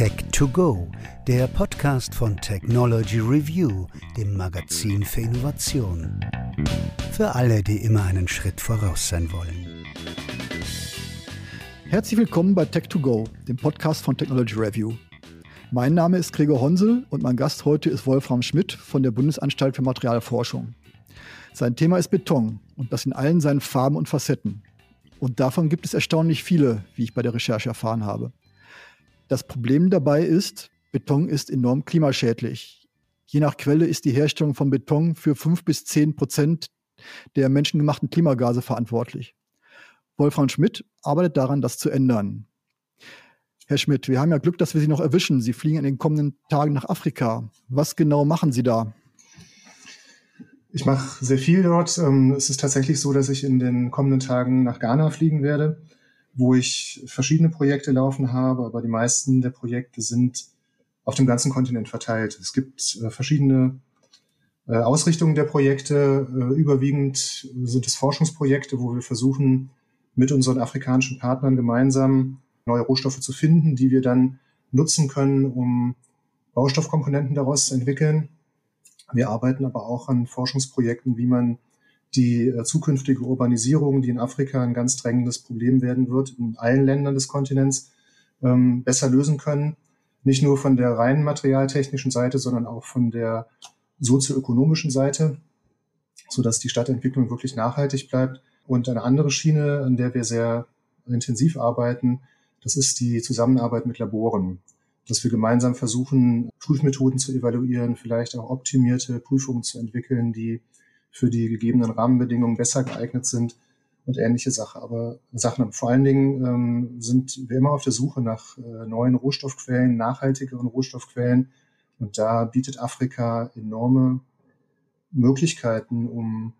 Tech2Go, der Podcast von Technology Review, dem Magazin für Innovation. Für alle, die immer einen Schritt voraus sein wollen. Herzlich willkommen bei Tech2Go, dem Podcast von Technology Review. Mein Name ist Gregor Honsel und mein Gast heute ist Wolfram Schmidt von der Bundesanstalt für Materialforschung. Sein Thema ist Beton und das in allen seinen Farben und Facetten. Und davon gibt es erstaunlich viele, wie ich bei der Recherche erfahren habe. Das Problem dabei ist, Beton ist enorm klimaschädlich. Je nach Quelle ist die Herstellung von Beton für fünf bis zehn Prozent der menschengemachten Klimagase verantwortlich. Wolfram Schmidt arbeitet daran, das zu ändern. Herr Schmidt, wir haben ja Glück, dass wir Sie noch erwischen. Sie fliegen in den kommenden Tagen nach Afrika. Was genau machen Sie da? Ich mache sehr viel dort. Ähm, es ist tatsächlich so, dass ich in den kommenden Tagen nach Ghana fliegen werde wo ich verschiedene Projekte laufen habe, aber die meisten der Projekte sind auf dem ganzen Kontinent verteilt. Es gibt äh, verschiedene äh, Ausrichtungen der Projekte. Äh, überwiegend sind es Forschungsprojekte, wo wir versuchen, mit unseren afrikanischen Partnern gemeinsam neue Rohstoffe zu finden, die wir dann nutzen können, um Baustoffkomponenten daraus zu entwickeln. Wir arbeiten aber auch an Forschungsprojekten, wie man die äh, zukünftige Urbanisierung, die in Afrika ein ganz drängendes Problem werden wird, in allen Ländern des Kontinents ähm, besser lösen können. Nicht nur von der reinen materialtechnischen Seite, sondern auch von der sozioökonomischen Seite, so dass die Stadtentwicklung wirklich nachhaltig bleibt. Und eine andere Schiene, an der wir sehr intensiv arbeiten, das ist die Zusammenarbeit mit Laboren. Dass wir gemeinsam versuchen, Prüfmethoden zu evaluieren, vielleicht auch optimierte Prüfungen zu entwickeln, die für die gegebenen Rahmenbedingungen besser geeignet sind und ähnliche Sachen. Aber Sachen, vor allen Dingen ähm, sind wir immer auf der Suche nach äh, neuen Rohstoffquellen, nachhaltigeren Rohstoffquellen. Und da bietet Afrika enorme Möglichkeiten, um,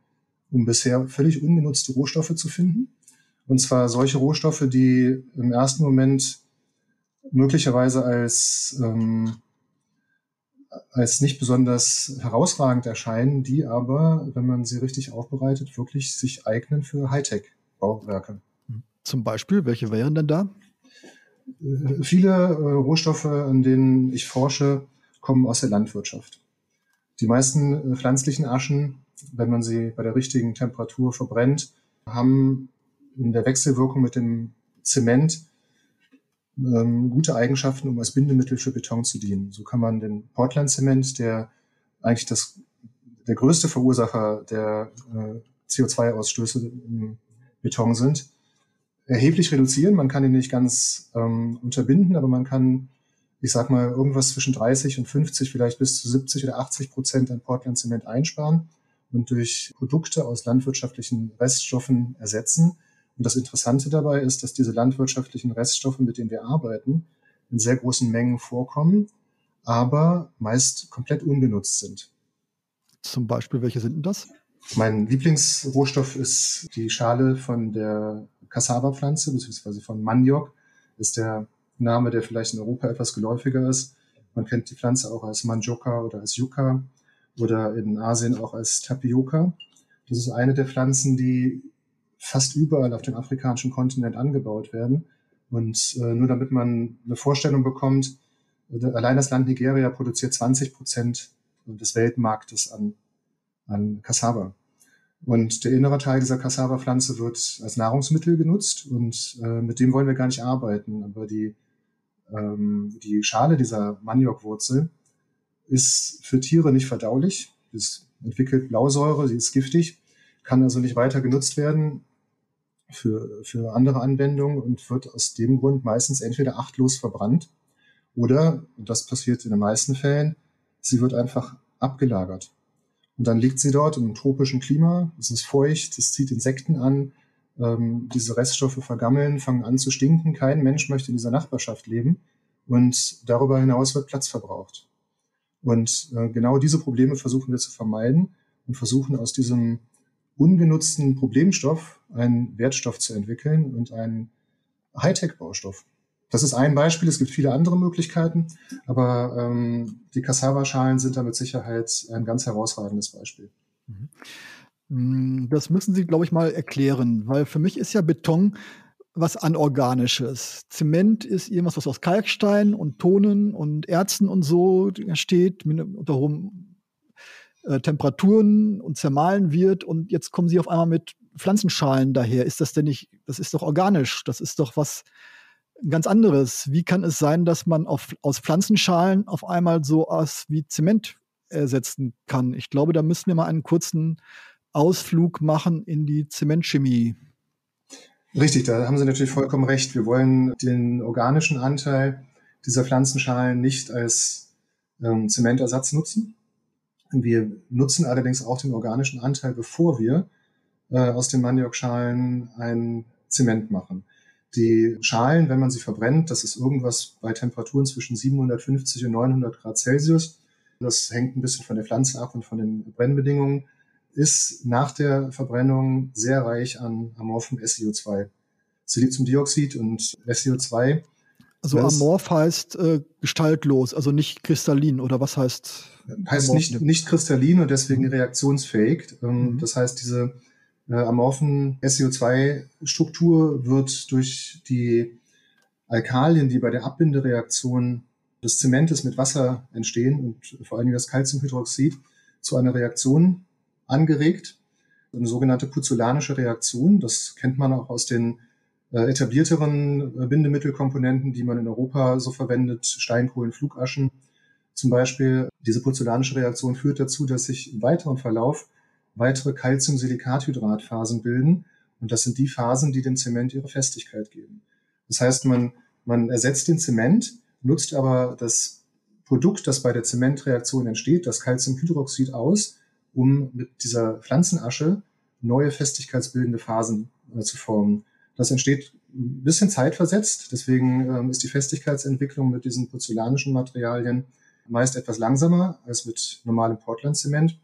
um bisher völlig ungenutzte Rohstoffe zu finden. Und zwar solche Rohstoffe, die im ersten Moment möglicherweise als ähm, als nicht besonders herausragend erscheinen, die aber, wenn man sie richtig aufbereitet, wirklich sich eignen für Hightech-Bauwerke. Zum Beispiel, welche wären denn da? Äh, viele äh, Rohstoffe, an denen ich forsche, kommen aus der Landwirtschaft. Die meisten äh, pflanzlichen Aschen, wenn man sie bei der richtigen Temperatur verbrennt, haben in der Wechselwirkung mit dem Zement ähm, gute Eigenschaften, um als Bindemittel für Beton zu dienen. So kann man den Portland-Zement, der eigentlich das, der größte Verursacher der äh, CO2-Ausstöße im Beton sind, erheblich reduzieren. Man kann ihn nicht ganz ähm, unterbinden, aber man kann, ich sag mal, irgendwas zwischen 30 und 50, vielleicht bis zu 70 oder 80 Prozent an Portland-Zement einsparen und durch Produkte aus landwirtschaftlichen Reststoffen ersetzen und das Interessante dabei ist, dass diese landwirtschaftlichen Reststoffe, mit denen wir arbeiten, in sehr großen Mengen vorkommen, aber meist komplett ungenutzt sind. Zum Beispiel, welche sind denn das? Mein Lieblingsrohstoff ist die Schale von der Cassava-Pflanze, beziehungsweise von Maniok, ist der Name, der vielleicht in Europa etwas geläufiger ist. Man kennt die Pflanze auch als Manjoka oder als Yucca oder in Asien auch als Tapioca. Das ist eine der Pflanzen, die fast überall auf dem afrikanischen Kontinent angebaut werden. Und äh, nur damit man eine Vorstellung bekommt, äh, allein das Land Nigeria produziert 20 Prozent des Weltmarktes an, an Cassava. Und der innere Teil dieser Cassava-Pflanze wird als Nahrungsmittel genutzt und äh, mit dem wollen wir gar nicht arbeiten. Aber die, ähm, die Schale dieser Maniokwurzel ist für Tiere nicht verdaulich. Es entwickelt Blausäure, sie ist giftig, kann also nicht weiter genutzt werden für, für andere Anwendungen und wird aus dem Grund meistens entweder achtlos verbrannt oder, das passiert in den meisten Fällen, sie wird einfach abgelagert. Und dann liegt sie dort im tropischen Klima, es ist feucht, es zieht Insekten an, ähm, diese Reststoffe vergammeln, fangen an zu stinken, kein Mensch möchte in dieser Nachbarschaft leben und darüber hinaus wird Platz verbraucht. Und äh, genau diese Probleme versuchen wir zu vermeiden und versuchen aus diesem ungenutzten Problemstoff einen Wertstoff zu entwickeln und einen Hightech-Baustoff. Das ist ein Beispiel. Es gibt viele andere Möglichkeiten, aber ähm, die Cassava-Schalen sind da mit Sicherheit ein ganz herausragendes Beispiel. Mhm. Das müssen Sie, glaube ich, mal erklären, weil für mich ist ja Beton was Anorganisches. Zement ist irgendwas, was aus Kalkstein und Tonen und Erzen und so entsteht, unter hohen äh, Temperaturen und zermahlen wird. Und jetzt kommen sie auf einmal mit Pflanzenschalen daher. Ist das denn nicht, das ist doch organisch, das ist doch was ganz anderes. Wie kann es sein, dass man auf, aus Pflanzenschalen auf einmal so was wie Zement ersetzen kann? Ich glaube, da müssen wir mal einen kurzen Ausflug machen in die Zementchemie. Richtig, da haben Sie natürlich vollkommen recht. Wir wollen den organischen Anteil dieser Pflanzenschalen nicht als ähm, Zementersatz nutzen. Wir nutzen allerdings auch den organischen Anteil, bevor wir äh, aus den Maniokschalen ein Zement machen. Die Schalen, wenn man sie verbrennt, das ist irgendwas bei Temperaturen zwischen 750 und 900 Grad Celsius. Das hängt ein bisschen von der Pflanze ab und von den Brennbedingungen ist nach der Verbrennung sehr reich an amorphem SiO2. Siliziumdioxid und SiO2. Also amorph heißt äh, gestaltlos, also nicht kristallin oder was heißt? Heißt nicht, nicht kristallin und deswegen mhm. reaktionsfähig. Ähm, mhm. Das heißt, diese äh, amorphen SiO2-Struktur wird durch die Alkalien, die bei der Abbindereaktion des Zementes mit Wasser entstehen und vor allem das Calciumhydroxid zu einer Reaktion angeregt. Eine sogenannte puzzolanische Reaktion. Das kennt man auch aus den äh, etablierteren äh, Bindemittelkomponenten, die man in Europa so verwendet, Steinkohlen, Flugaschen zum Beispiel. Diese puzzolanische Reaktion führt dazu, dass sich im weiteren Verlauf weitere Calciumsilikathydratphasen bilden. Und das sind die Phasen, die dem Zement ihre Festigkeit geben. Das heißt, man, man ersetzt den Zement, nutzt aber das Produkt, das bei der Zementreaktion entsteht, das Calciumhydroxid aus um mit dieser Pflanzenasche neue festigkeitsbildende Phasen äh, zu formen. Das entsteht ein bisschen zeitversetzt, deswegen ähm, ist die Festigkeitsentwicklung mit diesen porzellanischen Materialien meist etwas langsamer als mit normalem Portland-Zement.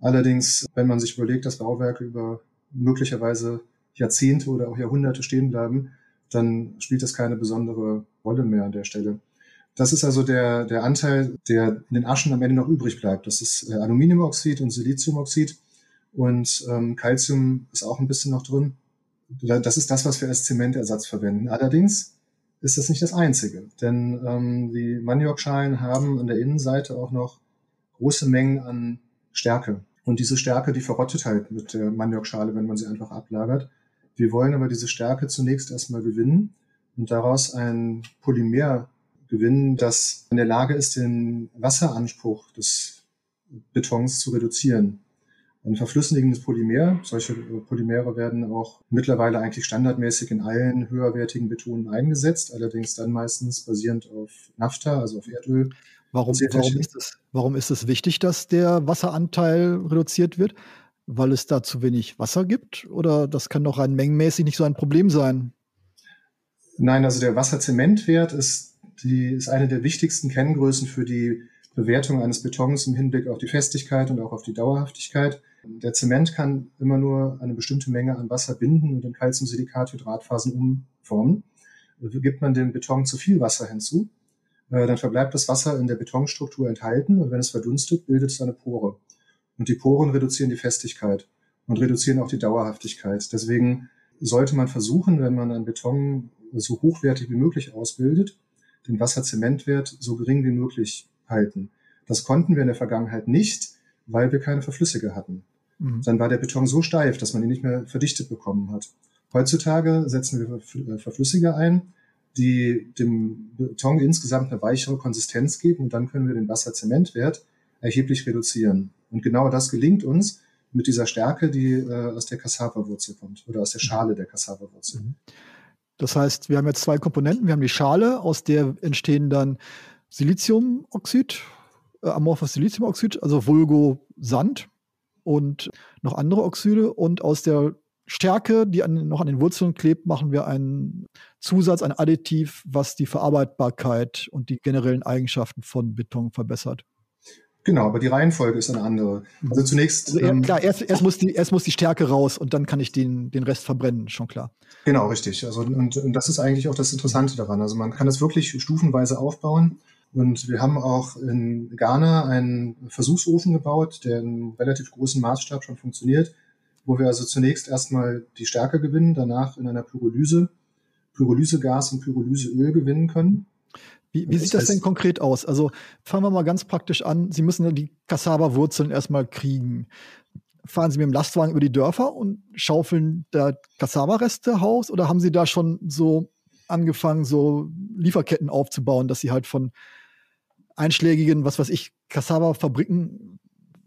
Allerdings, wenn man sich überlegt, dass Bauwerke über möglicherweise Jahrzehnte oder auch Jahrhunderte stehen bleiben, dann spielt das keine besondere Rolle mehr an der Stelle. Das ist also der, der Anteil, der in den Aschen am Ende noch übrig bleibt. Das ist äh, Aluminiumoxid und Siliziumoxid. Und ähm, Calcium ist auch ein bisschen noch drin. Das ist das, was wir als Zementersatz verwenden. Allerdings ist das nicht das Einzige. Denn ähm, die Maniokschalen haben an der Innenseite auch noch große Mengen an Stärke. Und diese Stärke, die verrottet halt mit der Maniokschale, wenn man sie einfach ablagert. Wir wollen aber diese Stärke zunächst erstmal gewinnen und daraus ein Polymer gewinnen, das in der Lage ist, den Wasseranspruch des Betons zu reduzieren. Ein verflüssigendes Polymer, solche Polymere werden auch mittlerweile eigentlich standardmäßig in allen höherwertigen Betonen eingesetzt, allerdings dann meistens basierend auf Naphtha, also auf Erdöl. Warum, warum, ist es, warum ist es wichtig, dass der Wasseranteil reduziert wird? Weil es da zu wenig Wasser gibt? Oder das kann doch rein mengenmäßig nicht so ein Problem sein? Nein, also der Wasserzementwert ist die ist eine der wichtigsten Kenngrößen für die Bewertung eines Betons im Hinblick auf die Festigkeit und auch auf die Dauerhaftigkeit. Der Zement kann immer nur eine bestimmte Menge an Wasser binden und in Calciumsilikathydratphasen umformen. Gibt man dem Beton zu viel Wasser hinzu, äh, dann verbleibt das Wasser in der Betonstruktur enthalten und wenn es verdunstet, bildet es eine Pore. Und die Poren reduzieren die Festigkeit und reduzieren auch die Dauerhaftigkeit. Deswegen sollte man versuchen, wenn man einen Beton so hochwertig wie möglich ausbildet, den Wasserzementwert so gering wie möglich halten. Das konnten wir in der Vergangenheit nicht, weil wir keine Verflüssige hatten. Mhm. Dann war der Beton so steif, dass man ihn nicht mehr verdichtet bekommen hat. Heutzutage setzen wir äh, Verflüssiger ein, die dem Beton insgesamt eine weichere Konsistenz geben und dann können wir den Wasserzementwert erheblich reduzieren. Und genau das gelingt uns mit dieser Stärke, die äh, aus der Cassava-Wurzel kommt oder aus der Schale der Cassava-Wurzel. Mhm. Das heißt, wir haben jetzt zwei Komponenten. Wir haben die Schale, aus der entstehen dann Siliziumoxid, äh, amorphes Siliziumoxid, also Vulgo Sand und noch andere Oxide. Und aus der Stärke, die an, noch an den Wurzeln klebt, machen wir einen Zusatz, ein Additiv, was die Verarbeitbarkeit und die generellen Eigenschaften von Beton verbessert. Genau, aber die Reihenfolge ist eine andere. Also zunächst. Also ähm, klar, erst, erst, muss die, erst muss die Stärke raus und dann kann ich den, den Rest verbrennen, schon klar. Genau, richtig. Also und, und das ist eigentlich auch das Interessante daran. Also man kann das wirklich stufenweise aufbauen. Und wir haben auch in Ghana einen Versuchsofen gebaut, der in relativ großem Maßstab schon funktioniert, wo wir also zunächst erstmal die Stärke gewinnen, danach in einer Pyrolyse Pyrolysegas und Pyrolyseöl gewinnen können. Wie, wie sieht das denn konkret aus? Also fangen wir mal ganz praktisch an. Sie müssen die Cassava-Wurzeln erstmal kriegen. Fahren Sie mit dem Lastwagen über die Dörfer und schaufeln da Cassava-Reste Haus oder haben Sie da schon so angefangen, so Lieferketten aufzubauen, dass Sie halt von einschlägigen, was weiß ich, Cassava-Fabriken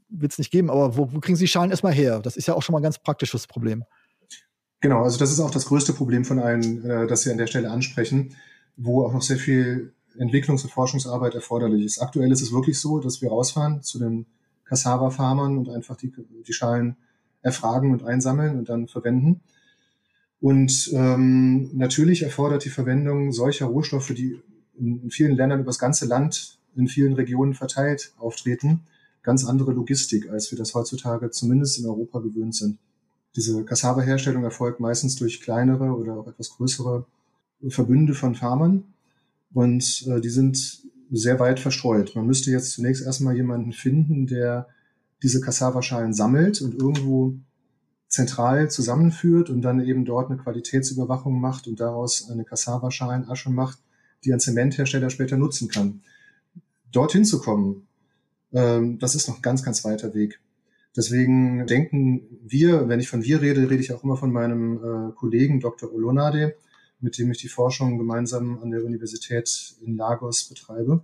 wird es nicht geben, aber wo, wo kriegen Sie Schalen erstmal her? Das ist ja auch schon mal ein ganz praktisches Problem. Genau, also das ist auch das größte Problem von allen, äh, das Sie an der Stelle ansprechen, wo auch noch sehr viel Entwicklungs- und Forschungsarbeit erforderlich ist. Aktuell ist es wirklich so, dass wir rausfahren zu den Cassava-Farmern und einfach die, die Schalen erfragen und einsammeln und dann verwenden. Und ähm, natürlich erfordert die Verwendung solcher Rohstoffe, die in, vielen Ländern über das ganze Land in vielen Regionen verteilt auftreten, ganz andere Logistik, als wir das heutzutage zumindest in Europa gewöhnt sind. Diese Cassava-Herstellung erfolgt meistens durch kleinere oder auch etwas größere Verbünde von Farmern und äh, die sind sehr weit verstreut. Man müsste jetzt zunächst erstmal jemanden finden, der diese Cassava-Schalen sammelt und irgendwo zentral zusammenführt und dann eben dort eine Qualitätsüberwachung macht und daraus eine Cassava-Schalenasche macht, die ein Zementhersteller später nutzen kann. Dorthin zu kommen, ähm, das ist noch ein ganz, ganz weiter Weg. Deswegen denken wir, wenn ich von wir rede, rede ich auch immer von meinem äh, Kollegen Dr. Olonade, mit dem ich die Forschung gemeinsam an der Universität in Lagos betreibe,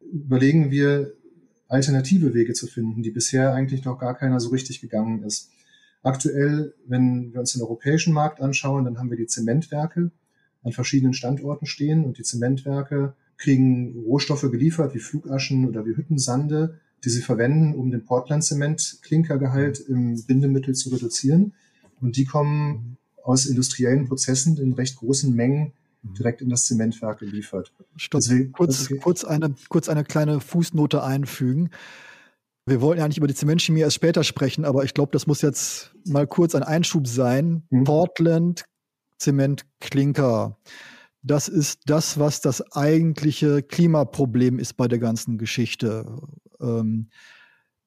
überlegen wir, alternative Wege zu finden, die bisher eigentlich noch gar keiner so richtig gegangen ist. Aktuell, wenn wir uns den europäischen Markt anschauen, dann haben wir die Zementwerke an verschiedenen Standorten stehen und die Zementwerke kriegen Rohstoffe geliefert wie Flugaschen oder wie Hüttensande, die sie verwenden, um den Portland-Zement-Klinkergehalt im Bindemittel zu reduzieren. Und die kommen aus industriellen Prozessen in recht großen Mengen mhm. direkt in das Zementwerk geliefert. Stopp, Deswegen, kurz, okay. kurz, eine, kurz eine kleine Fußnote einfügen. Wir wollten ja nicht über die Zementchemie erst später sprechen, aber ich glaube, das muss jetzt mal kurz ein Einschub sein. Mhm. Portland Zement Klinker. Das ist das, was das eigentliche Klimaproblem ist bei der ganzen Geschichte. Ähm,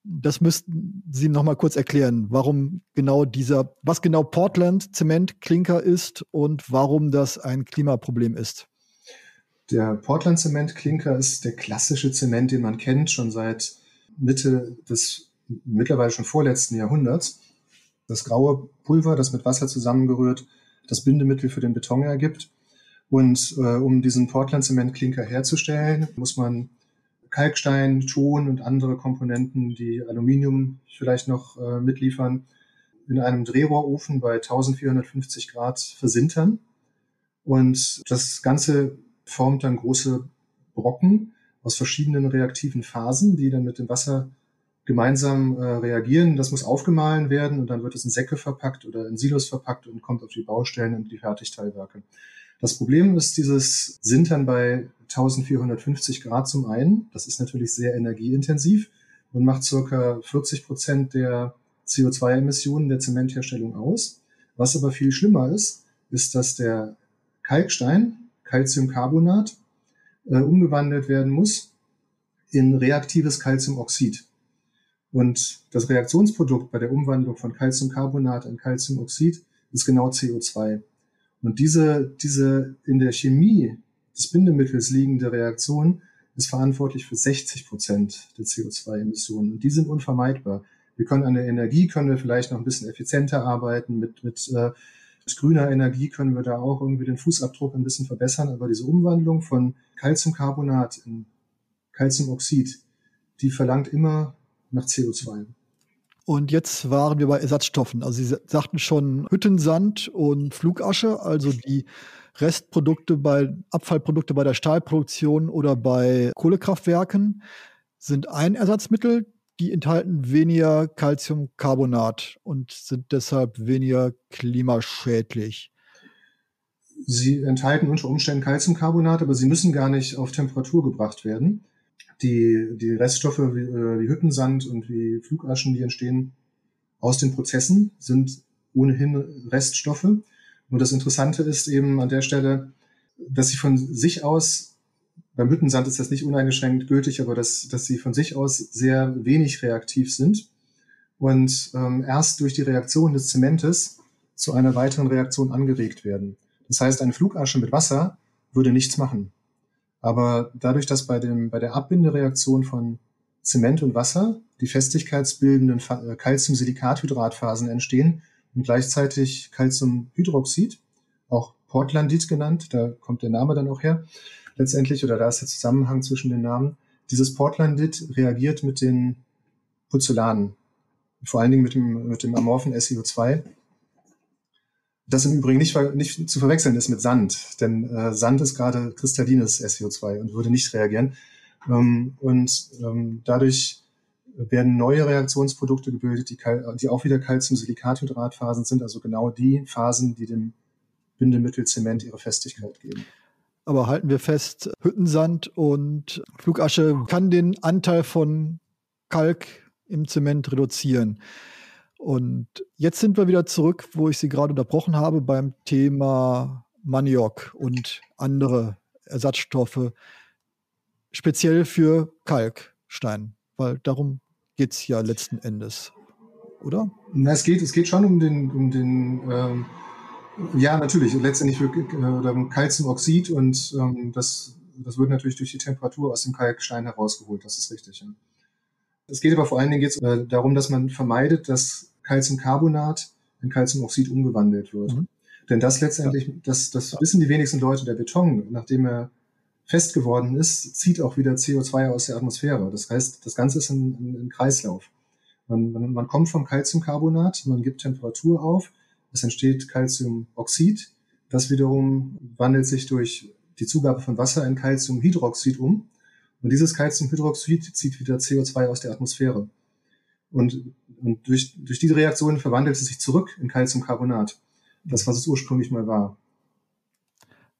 das müssten Sie noch mal kurz erklären, warum genau dieser, was genau Portland Zement Klinker ist und warum das ein Klimaproblem ist. Der Portland Zement Klinker ist der klassische Zement, den man kennt, schon seit Mitte des mittlerweile schon vorletzten Jahrhunderts. Das graue Pulver, das mit Wasser zusammengerührt das Bindemittel für den Beton ergibt. Und äh, um diesen Portland Zement Klinker herzustellen, muss man Kalkstein, Ton und andere Komponenten, die Aluminium vielleicht noch äh, mitliefern, in einem Drehrohrofen bei 1450 Grad versintern. Und das Ganze formt dann große Brocken aus verschiedenen reaktiven Phasen, die dann mit dem Wasser gemeinsam äh, reagieren. Das muss aufgemahlen werden und dann wird es in Säcke verpackt oder in Silos verpackt und kommt auf die Baustellen und die Fertigteilwerke. Das Problem ist dieses Sintern bei 1450 Grad zum einen. Das ist natürlich sehr energieintensiv und macht circa 40 Prozent der CO2-Emissionen der Zementherstellung aus. Was aber viel schlimmer ist, ist, dass der Kalkstein, Calciumcarbonat, äh, umgewandelt werden muss in reaktives Calciumoxid. Und das Reaktionsprodukt bei der Umwandlung von Calciumcarbonat in Calciumoxid ist genau CO2. Und diese, diese in der Chemie des Bindemittels liegende Reaktion ist verantwortlich für 60 Prozent der CO2-Emissionen. Und die sind unvermeidbar. Wir können an der Energie, können wir vielleicht noch ein bisschen effizienter arbeiten. Mit, mit, äh, mit grüner Energie können wir da auch irgendwie den Fußabdruck ein bisschen verbessern. Aber diese Umwandlung von Calciumcarbonat in Calciumoxid, die verlangt immer nach CO2. Und jetzt waren wir bei Ersatzstoffen. Also Sie sagten schon Hüttensand und Flugasche, also die Restprodukte bei Abfallprodukte bei der Stahlproduktion oder bei Kohlekraftwerken sind ein Ersatzmittel. Die enthalten weniger Calciumcarbonat und sind deshalb weniger klimaschädlich. Sie enthalten unter Umständen Calciumcarbonat, aber sie müssen gar nicht auf Temperatur gebracht werden die, die Reststoffe wie, äh, wie Hüttensand und wie Flugaschen, die entstehen aus den Prozessen, sind ohnehin Reststoffe. Nur das Interessante ist eben an der Stelle, dass sie von sich aus, beim Hüttensand ist das nicht uneingeschränkt gültig, aber dass, dass sie von sich aus sehr wenig reaktiv sind und ähm, erst durch die Reaktion des Zementes zu einer weiteren Reaktion angeregt werden. Das heißt, eine Flugasche mit Wasser würde nichts machen. Aber dadurch, dass bei, dem, bei der Abbindereaktion von Zement und Wasser die festigkeitsbildenden äh, Calciumsilikathydratphasen entstehen und gleichzeitig Calciumhydroxid, auch Portlandit genannt, da kommt der Name dann auch her, letztendlich, oder da ist der Zusammenhang zwischen den Namen. Dieses Portlandit reagiert mit den Puzellanen, vor allen Dingen mit dem, mit dem amorphen SiO2 das im Übrigen nicht, nicht zu verwechseln ist mit Sand, denn äh, Sand ist gerade kristallines SiO2 und würde nicht reagieren. Ähm, und ähm, dadurch werden neue Reaktionsprodukte gebildet, die, die auch wieder Calcium-Silikathydratphasen sind, also genau die Phasen, die dem Bindemittel Zement ihre Festigkeit geben. Aber halten wir fest, Hüttensand und Flugasche kann den Anteil von Kalk im Zement reduzieren. Und jetzt sind wir wieder zurück, wo ich Sie gerade unterbrochen habe, beim Thema Maniok und andere Ersatzstoffe, speziell für Kalkstein, weil darum geht es ja letzten Endes, oder? Na, es, geht, es geht schon um den, um den ähm, ja, natürlich, letztendlich äh, Calciumoxid und ähm, das, das wird natürlich durch die Temperatur aus dem Kalkstein herausgeholt, das ist richtig. Ja. Es geht aber vor allen Dingen jetzt äh, darum, dass man vermeidet, dass Calciumcarbonat in Calciumoxid umgewandelt wird. Mhm. Denn das letztendlich, das, das wissen die wenigsten Leute, der Beton, nachdem er fest geworden ist, zieht auch wieder CO2 aus der Atmosphäre. Das heißt, das Ganze ist ein, ein, Kreislauf. Man, man, man kommt vom Calciumcarbonat, man gibt Temperatur auf, es entsteht Calciumoxid, das wiederum wandelt sich durch die Zugabe von Wasser in Calciumhydroxid um. Und dieses Calciumhydroxid zieht wieder CO2 aus der Atmosphäre. Und, und durch, durch diese Reaktion verwandelt es sich zurück in Calciumcarbonat. Das, was es ursprünglich mal war.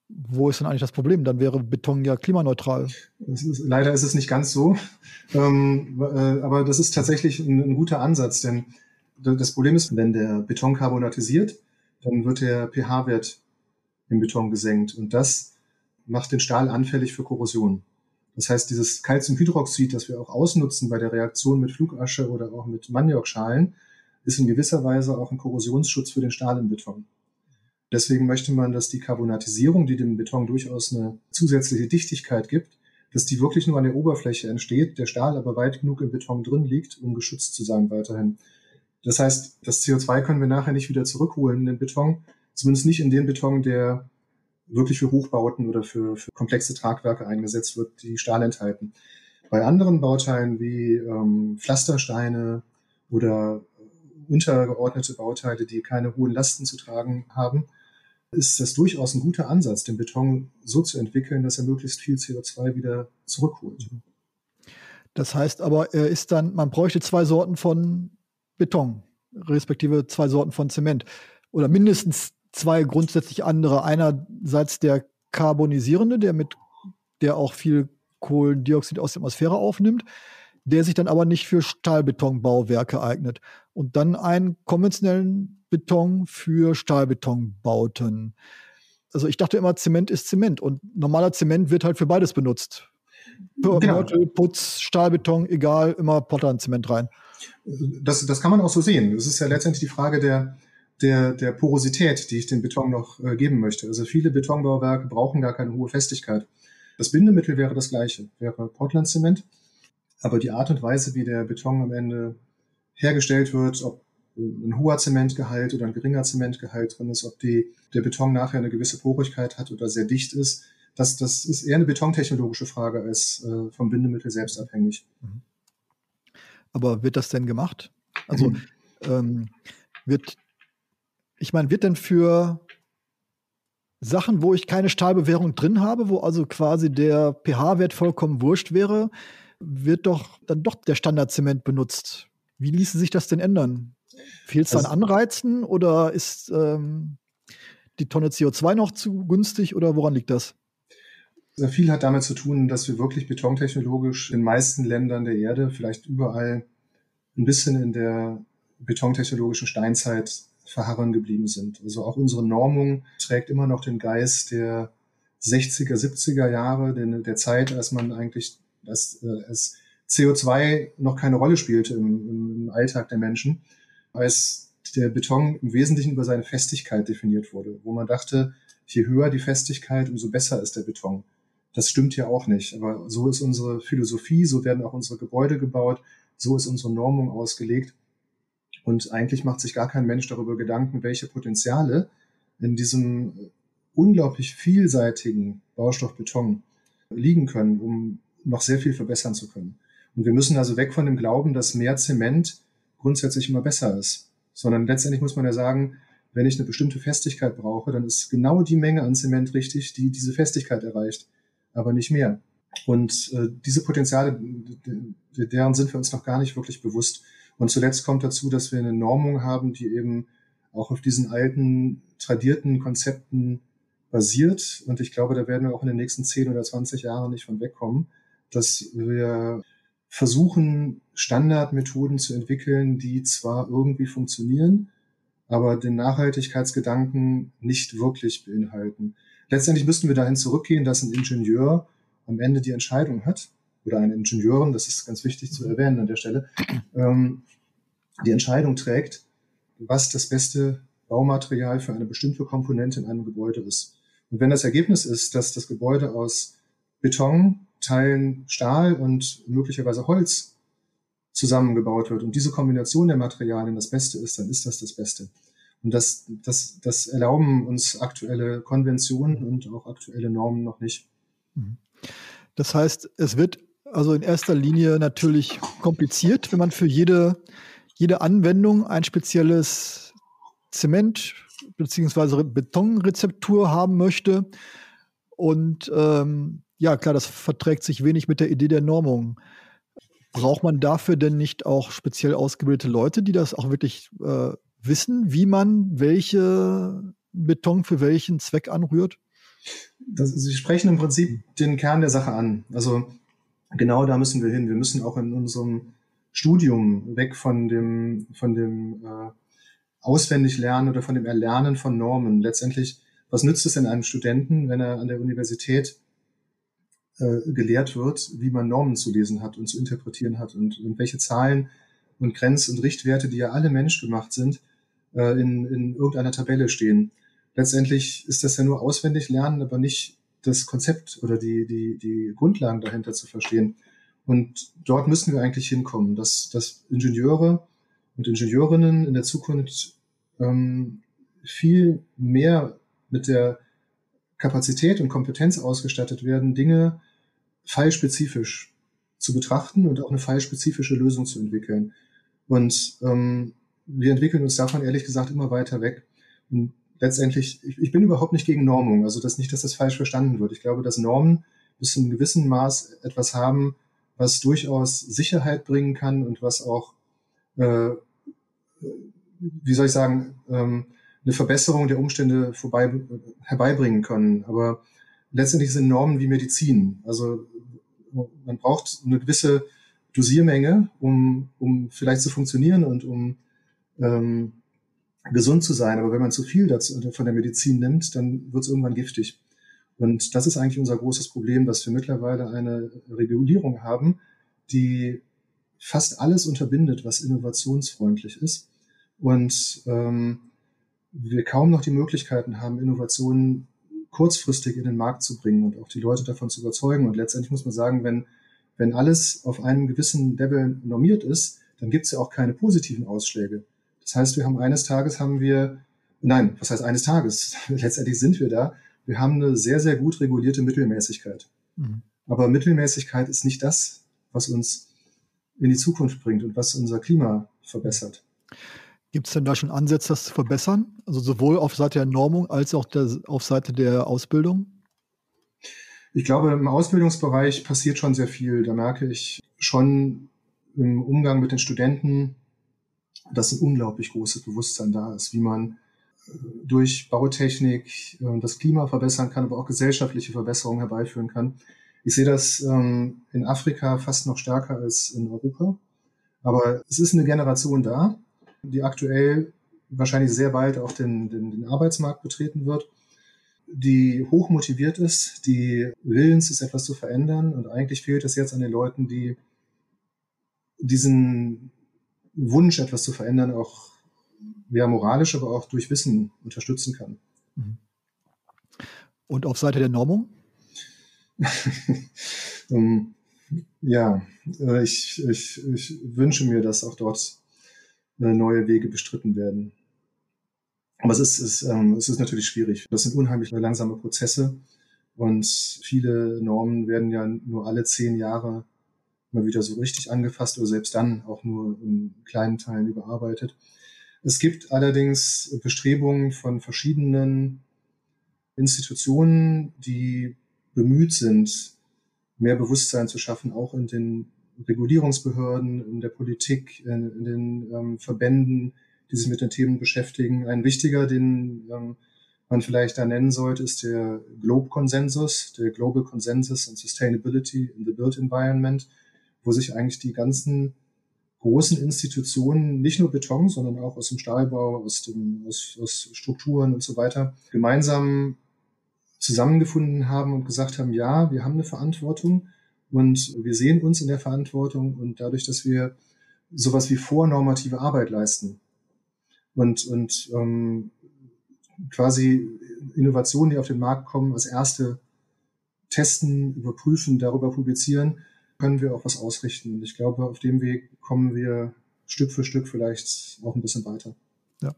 Wo ist denn eigentlich das Problem? Dann wäre Beton ja klimaneutral. Ist, leider ist es nicht ganz so. Ähm, äh, aber das ist tatsächlich ein, ein, guter Ansatz, denn das Problem ist, wenn der Beton karbonatisiert, dann wird der pH-Wert im Beton gesenkt und das macht den Stahl anfällig für Korrosion. Das heißt, dieses Calciumhydroxid, das wir auch ausnutzen bei der Reaktion mit Flugasche oder auch mit Maniokschalen, ist in gewisser Weise auch ein Korrosionsschutz für den Stahl im Beton. Deswegen möchte man, dass die Carbonatisierung, die dem Beton durchaus eine zusätzliche Dichtigkeit gibt, dass die wirklich nur an der Oberfläche entsteht, der Stahl aber weit genug im Beton drin liegt, um geschützt zu sein weiterhin. Das heißt, das CO2 können wir nachher nicht wieder zurückholen in den Beton, zumindest nicht in den Beton, der wirklich für Hochbauten oder für, für komplexe Tragwerke eingesetzt wird, die Stahl enthalten. Bei anderen Bauteilen wie ähm, Pflastersteine oder untergeordnete Bauteile, die keine hohen Lasten zu tragen haben, ist das durchaus ein guter Ansatz, den Beton so zu entwickeln, dass er möglichst viel CO2 wieder zurückholt. Das heißt aber, er ist dann, man bräuchte zwei Sorten von Beton, respektive zwei Sorten von Zement. Oder mindestens zwei grundsätzlich andere. Einerseits der karbonisierende, der mit, der auch viel Kohlendioxid aus der Atmosphäre aufnimmt, der sich dann aber nicht für Stahlbetonbauwerke eignet. Und dann einen konventionellen Beton für Stahlbetonbauten. Also ich dachte immer, Zement ist Zement und normaler Zement wird halt für beides benutzt. Genau. Putz, Stahlbeton, egal, immer Portland-Zement rein. Das, das kann man auch so sehen. Das ist ja letztendlich die Frage der, der, der Porosität, die ich dem Beton noch äh, geben möchte. Also viele Betonbauwerke brauchen gar keine hohe Festigkeit. Das Bindemittel wäre das gleiche, wäre Portland-Zement. Aber die Art und Weise, wie der Beton am Ende hergestellt wird, ob ein hoher Zementgehalt oder ein geringer Zementgehalt drin ist, ob die, der Beton nachher eine gewisse Porigkeit hat oder sehr dicht ist, das, das ist eher eine betontechnologische Frage als äh, vom Bindemittel selbst abhängig. Mhm. Aber wird das denn gemacht? Also mhm. ähm, wird ich meine, wird denn für Sachen, wo ich keine Stahlbewährung drin habe, wo also quasi der pH-Wert vollkommen wurscht wäre, wird doch dann doch der Standardzement benutzt. Wie ließe sich das denn ändern? Fehlt es also, an Anreizen oder ist ähm, die Tonne CO2 noch zu günstig oder woran liegt das? Sehr viel hat damit zu tun, dass wir wirklich betontechnologisch in den meisten Ländern der Erde, vielleicht überall, ein bisschen in der betontechnologischen Steinzeit verharren geblieben sind. Also auch unsere Normung trägt immer noch den Geist der 60er, 70er Jahre, der, der Zeit, als man eigentlich das, äh, als CO2 noch keine Rolle spielte im, im Alltag der Menschen, als der Beton im Wesentlichen über seine Festigkeit definiert wurde, wo man dachte, je höher die Festigkeit, umso besser ist der Beton. Das stimmt ja auch nicht. Aber so ist unsere Philosophie, so werden auch unsere Gebäude gebaut, so ist unsere Normung ausgelegt. Und eigentlich macht sich gar kein Mensch darüber Gedanken, welche Potenziale in diesem unglaublich vielseitigen Baustoff Beton liegen können, um noch sehr viel verbessern zu können. Und wir müssen also weg von dem Glauben, dass mehr Zement grundsätzlich immer besser ist, sondern letztendlich muss man ja sagen, wenn ich eine bestimmte Festigkeit brauche, dann ist genau die Menge an Zement richtig, die diese Festigkeit erreicht, aber nicht mehr. Und äh, diese Potenziale, deren sind wir uns noch gar nicht wirklich bewusst. Und zuletzt kommt dazu, dass wir eine Normung haben, die eben auch auf diesen alten, tradierten Konzepten basiert. Und ich glaube, da werden wir auch in den nächsten 10 oder 20 Jahren nicht von wegkommen, dass wir versuchen, Standardmethoden zu entwickeln, die zwar irgendwie funktionieren, aber den Nachhaltigkeitsgedanken nicht wirklich beinhalten. Letztendlich müssten wir dahin zurückgehen, dass ein Ingenieur am Ende die Entscheidung hat, oder eine Ingenieurin, das ist ganz wichtig zu erwähnen an der Stelle, ähm, die Entscheidung trägt, was das beste Baumaterial für eine bestimmte Komponente in einem Gebäude ist. Und wenn das Ergebnis ist, dass das Gebäude aus Beton, Teilen Stahl und möglicherweise Holz zusammengebaut wird und diese Kombination der Materialien das Beste ist, dann ist das das Beste. Und das, das, das erlauben uns aktuelle Konventionen und auch aktuelle Normen noch nicht. Mhm. Das heißt, es wird also in erster Linie natürlich kompliziert, wenn man für jede, jede Anwendung ein spezielles Zement bzw. Betonrezeptur haben möchte. Und ähm, ja, klar, das verträgt sich wenig mit der Idee der Normung. Braucht man dafür denn nicht auch speziell ausgebildete Leute, die das auch wirklich äh, wissen, wie man welche Beton für welchen Zweck anrührt? Das, Sie sprechen im Prinzip den Kern der Sache an. Also genau da müssen wir hin. Wir müssen auch in unserem Studium weg von dem, von dem äh, auswendig lernen oder von dem Erlernen von Normen. Letztendlich, was nützt es denn einem Studenten, wenn er an der Universität äh, gelehrt wird, wie man Normen zu lesen hat und zu interpretieren hat und, und welche Zahlen und Grenz- und Richtwerte, die ja alle menschgemacht sind, äh, in, in irgendeiner Tabelle stehen. Letztendlich ist das ja nur auswendig lernen, aber nicht das Konzept oder die, die, die Grundlagen dahinter zu verstehen. Und dort müssen wir eigentlich hinkommen, dass, dass Ingenieure und Ingenieurinnen in der Zukunft ähm, viel mehr mit der Kapazität und Kompetenz ausgestattet werden, Dinge fallspezifisch zu betrachten und auch eine fallspezifische Lösung zu entwickeln. Und ähm, wir entwickeln uns davon ehrlich gesagt immer weiter weg. Und letztendlich, ich, ich bin überhaupt nicht gegen Normung, also das nicht, dass das falsch verstanden wird. Ich glaube, dass Normen bis zu einem gewissen Maß etwas haben, was durchaus Sicherheit bringen kann und was auch, äh, wie soll ich sagen, ähm, eine Verbesserung der Umstände vorbei, herbeibringen können. Aber letztendlich sind Normen wie Medizin. Also man braucht eine gewisse Dosiermenge, um, um vielleicht zu funktionieren und um ähm, gesund zu sein. Aber wenn man zu viel dazu, von der Medizin nimmt, dann wird es irgendwann giftig. Und das ist eigentlich unser großes Problem, dass wir mittlerweile eine Regulierung haben, die fast alles unterbindet, was innovationsfreundlich ist. Und ähm, wir kaum noch die Möglichkeiten haben, Innovationen kurzfristig in den Markt zu bringen und auch die Leute davon zu überzeugen. Und letztendlich muss man sagen, wenn, wenn alles auf einem gewissen Level normiert ist, dann gibt es ja auch keine positiven Ausschläge. Das heißt, wir haben eines Tages haben wir, nein, was heißt eines Tages? Letztendlich sind wir da. Wir haben eine sehr, sehr gut regulierte Mittelmäßigkeit. Mhm. Aber Mittelmäßigkeit ist nicht das, was uns in die Zukunft bringt und was unser Klima verbessert. Gibt es denn da schon Ansätze, das zu verbessern? Also sowohl auf Seite der Normung als auch der, auf Seite der Ausbildung? Ich glaube, im Ausbildungsbereich passiert schon sehr viel. Da merke ich schon im Umgang mit den Studenten, dass ein unglaublich großes Bewusstsein da ist, wie man äh, durch Bautechnik äh, das Klima verbessern kann, aber auch gesellschaftliche Verbesserungen herbeiführen kann. Ich sehe das ähm, in Afrika fast noch stärker als in Europa. Aber es ist eine Generation da, die aktuell wahrscheinlich sehr bald auch den, den, den Arbeitsmarkt betreten wird, die hoch motiviert ist, die willens ist, etwas zu verändern. Und eigentlich fehlt es jetzt an den Leuten, die diesen Wunsch, etwas zu verändern, auch ja, moralisch, aber auch durch Wissen unterstützen kann. Mhm. Und auf Seite der Normung? um, ja, äh, ich, ich, ich wünsche mir, dass auch dort äh, neue Wege bestritten werden. Aber es ist, es, ähm, es ist natürlich schwierig. Das sind unheimlich langsame Prozesse und viele Normen werden ja nur alle zehn Jahre mal wieder so richtig angefasst oder selbst dann auch nur in kleinen Teilen überarbeitet. Es gibt allerdings Bestrebungen von verschiedenen Institutionen, die bemüht sind, mehr Bewusstsein zu schaffen, auch in den Regulierungsbehörden, in der Politik, in, in den ähm, Verbänden, die sich mit den Themen beschäftigen. Ein wichtiger, den ähm, man vielleicht da nennen sollte, ist der Globe-Konsensus, der Global Consensus on Sustainability in the Built Environment, wo sich eigentlich die ganzen großen Institutionen, nicht nur Beton, sondern auch aus dem Stahlbau, aus, dem, aus, aus Strukturen und so weiter, gemeinsam zusammengefunden haben und gesagt haben, ja, wir haben eine Verantwortung und wir sehen uns in der Verantwortung und dadurch, dass wir sowas wie vornormative Arbeit leisten und, und ähm, quasi Innovationen, die auf den Markt kommen, als erste testen, überprüfen, darüber publizieren, können wir auch was ausrichten. Und ich glaube, auf dem Weg kommen wir Stück für Stück vielleicht auch ein bisschen weiter. Ja.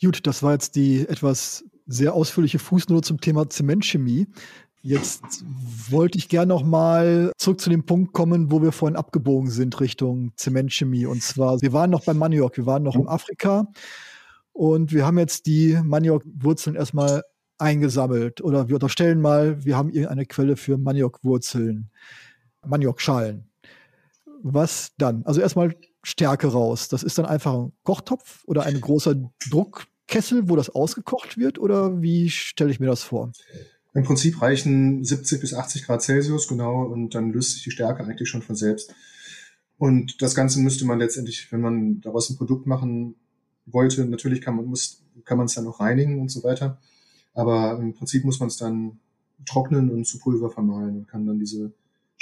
Gut, das war jetzt die etwas sehr ausführliche Fußnote zum Thema Zementchemie. Jetzt wollte ich gerne noch mal zurück zu dem Punkt kommen, wo wir vorhin abgebogen sind Richtung Zementchemie. Und zwar, wir waren noch beim Maniok, wir waren noch in Afrika und wir haben jetzt die Maniokwurzeln erstmal eingesammelt. Oder wir unterstellen mal, wir haben irgendeine Quelle für Maniokwurzeln, Maniokschalen. Was dann? Also erstmal Stärke raus. Das ist dann einfach ein Kochtopf oder ein großer Druck Kessel, wo das ausgekocht wird oder wie stelle ich mir das vor? Im Prinzip reichen 70 bis 80 Grad Celsius, genau, und dann löst sich die Stärke eigentlich schon von selbst. Und das Ganze müsste man letztendlich, wenn man daraus ein Produkt machen wollte, natürlich kann man muss, kann es dann auch reinigen und so weiter. Aber im Prinzip muss man es dann trocknen und zu Pulver vermahlen und kann dann diese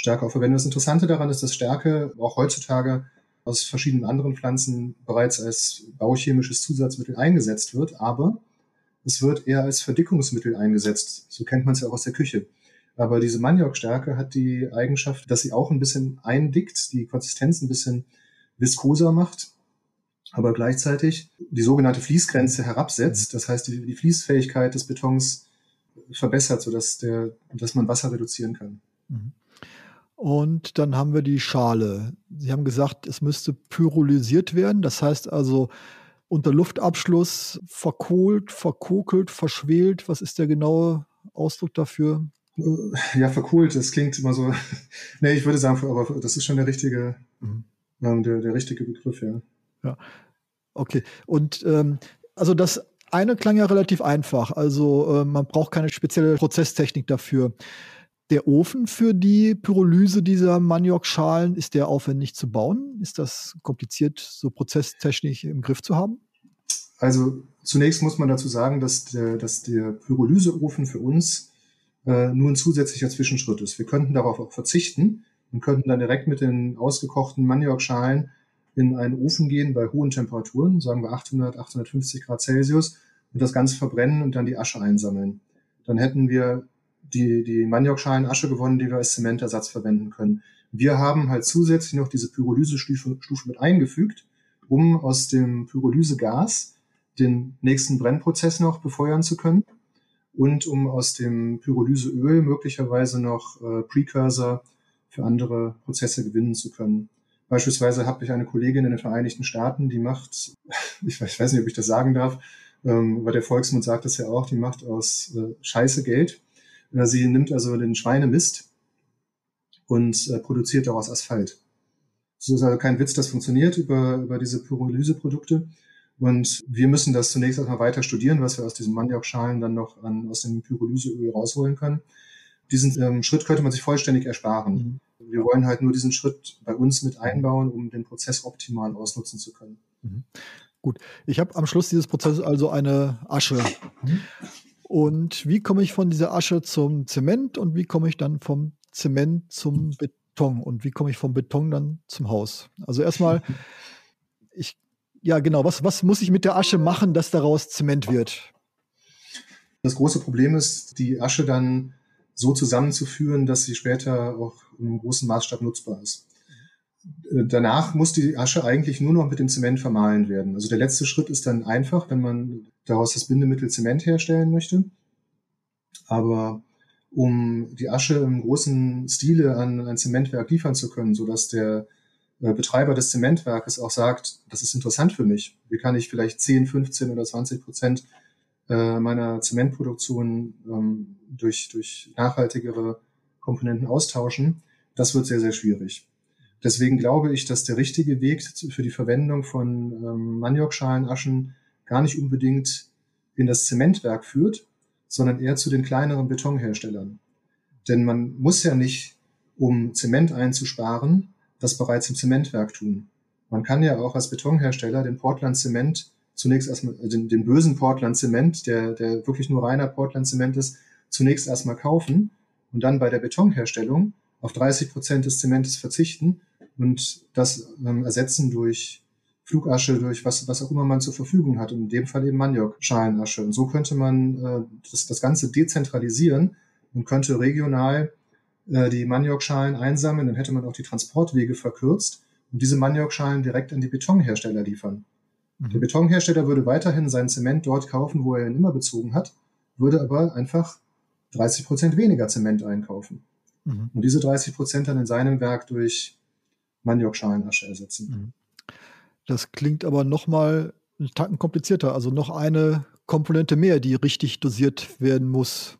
Stärke auch verwenden. Das Interessante daran ist, dass Stärke auch heutzutage aus verschiedenen anderen Pflanzen bereits als bauchemisches Zusatzmittel eingesetzt wird, aber es wird eher als Verdickungsmittel eingesetzt. So kennt man es ja auch aus der Küche. Aber diese Maniokstärke hat die Eigenschaft, dass sie auch ein bisschen eindickt, die Konsistenz ein bisschen viskoser macht, aber gleichzeitig die sogenannte Fließgrenze herabsetzt. Das heißt, die, die Fließfähigkeit des Betons verbessert, sodass der, dass man Wasser reduzieren kann. Mhm. Und dann haben wir die Schale. Sie haben gesagt, es müsste pyrolysiert werden. Das heißt also unter Luftabschluss verkohlt, verkokelt, verschwelt. Was ist der genaue Ausdruck dafür? Ja, verkohlt, das klingt immer so. nee, ich würde sagen, aber das ist schon der richtige, mhm. der, der richtige Begriff, ja. Ja. Okay. Und ähm, also das eine klang ja relativ einfach. Also äh, man braucht keine spezielle Prozesstechnik dafür. Der Ofen für die Pyrolyse dieser Maniokschalen, ist der aufwendig zu bauen? Ist das kompliziert, so prozesstechnisch im Griff zu haben? Also zunächst muss man dazu sagen, dass der, dass der Pyrolyseofen für uns äh, nur ein zusätzlicher Zwischenschritt ist. Wir könnten darauf auch verzichten und könnten dann direkt mit den ausgekochten Maniokschalen in einen Ofen gehen bei hohen Temperaturen, sagen wir 800, 850 Grad Celsius, und das Ganze verbrennen und dann die Asche einsammeln. Dann hätten wir die, die Maniokschalen Asche gewonnen, die wir als Zementersatz verwenden können. Wir haben halt zusätzlich noch diese Pyrolysestufe Stufe mit eingefügt, um aus dem Pyrolysegas den nächsten Brennprozess noch befeuern zu können und um aus dem Pyrolyseöl möglicherweise noch äh, Precursor für andere Prozesse gewinnen zu können. Beispielsweise habe ich eine Kollegin in den Vereinigten Staaten, die macht, ich weiß, ich weiß nicht, ob ich das sagen darf, ähm, aber der Volksmund sagt das ja auch, die macht aus äh, Scheiße Geld. Sie nimmt also den Schweinemist und äh, produziert daraus Asphalt. So ist also kein Witz, das funktioniert über, über diese Pyrolyseprodukte. Und wir müssen das zunächst erstmal weiter studieren, was wir aus diesen Maniokschalen dann noch an, aus dem Pyrolyseöl rausholen können. Diesen ähm, Schritt könnte man sich vollständig ersparen. Mhm. Wir wollen halt nur diesen Schritt bei uns mit einbauen, um den Prozess optimal ausnutzen zu können. Mhm. Gut, ich habe am Schluss dieses Prozesses also eine Asche. Mhm. Und wie komme ich von dieser Asche zum Zement und wie komme ich dann vom Zement zum Beton und wie komme ich vom Beton dann zum Haus? Also erstmal, ich, ja genau, was, was muss ich mit der Asche machen, dass daraus Zement wird? Das große Problem ist, die Asche dann so zusammenzuführen, dass sie später auch im großen Maßstab nutzbar ist. Danach muss die Asche eigentlich nur noch mit dem Zement vermahlen werden. Also der letzte Schritt ist dann einfach, wenn man daraus das Bindemittel Zement herstellen möchte. Aber um die Asche im großen Stile an ein Zementwerk liefern zu können, sodass der äh, Betreiber des Zementwerkes auch sagt, das ist interessant für mich. Wie kann ich vielleicht 10, 15 oder 20 Prozent äh, meiner Zementproduktion ähm, durch, durch nachhaltigere Komponenten austauschen? Das wird sehr, sehr schwierig. Deswegen glaube ich, dass der richtige Weg für die Verwendung von ähm, Maniokschalenaschen gar nicht unbedingt in das Zementwerk führt, sondern eher zu den kleineren Betonherstellern. Denn man muss ja nicht, um Zement einzusparen, das bereits im Zementwerk tun. Man kann ja auch als Betonhersteller den Portland Zement zunächst erstmal, äh, den, den bösen Portland Zement, der, der wirklich nur reiner Portland Zement ist, zunächst erstmal kaufen und dann bei der Betonherstellung auf 30 Prozent des Zementes verzichten und das ähm, ersetzen durch Flugasche, durch was, was auch immer man zur Verfügung hat. Und in dem Fall eben Maniok-Schalenasche. Und so könnte man äh, das, das Ganze dezentralisieren und könnte regional äh, die Maniokschalen einsammeln, dann hätte man auch die Transportwege verkürzt und diese Maniokschalen direkt an die Betonhersteller liefern. Mhm. Der Betonhersteller würde weiterhin sein Zement dort kaufen, wo er ihn immer bezogen hat, würde aber einfach 30 Prozent weniger Zement einkaufen. Mhm. Und diese 30 Prozent dann in seinem Werk durch Maniokschalenasche ersetzen. Mhm. Das klingt aber nochmal einen Tacken komplizierter, also noch eine Komponente mehr, die richtig dosiert werden muss.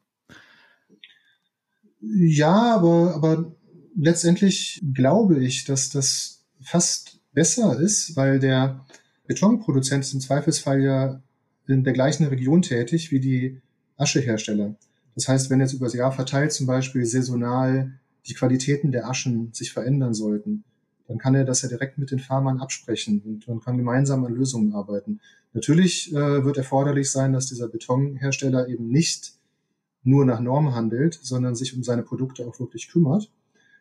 Ja, aber, aber letztendlich glaube ich, dass das fast besser ist, weil der Betonproduzent ist im Zweifelsfall ja in der gleichen Region tätig wie die Aschehersteller. Das heißt, wenn jetzt über das Jahr verteilt zum Beispiel saisonal die Qualitäten der Aschen sich verändern sollten, dann kann er das ja direkt mit den Farmern absprechen und man kann gemeinsam an Lösungen arbeiten. Natürlich äh, wird erforderlich sein, dass dieser Betonhersteller eben nicht nur nach Norm handelt, sondern sich um seine Produkte auch wirklich kümmert.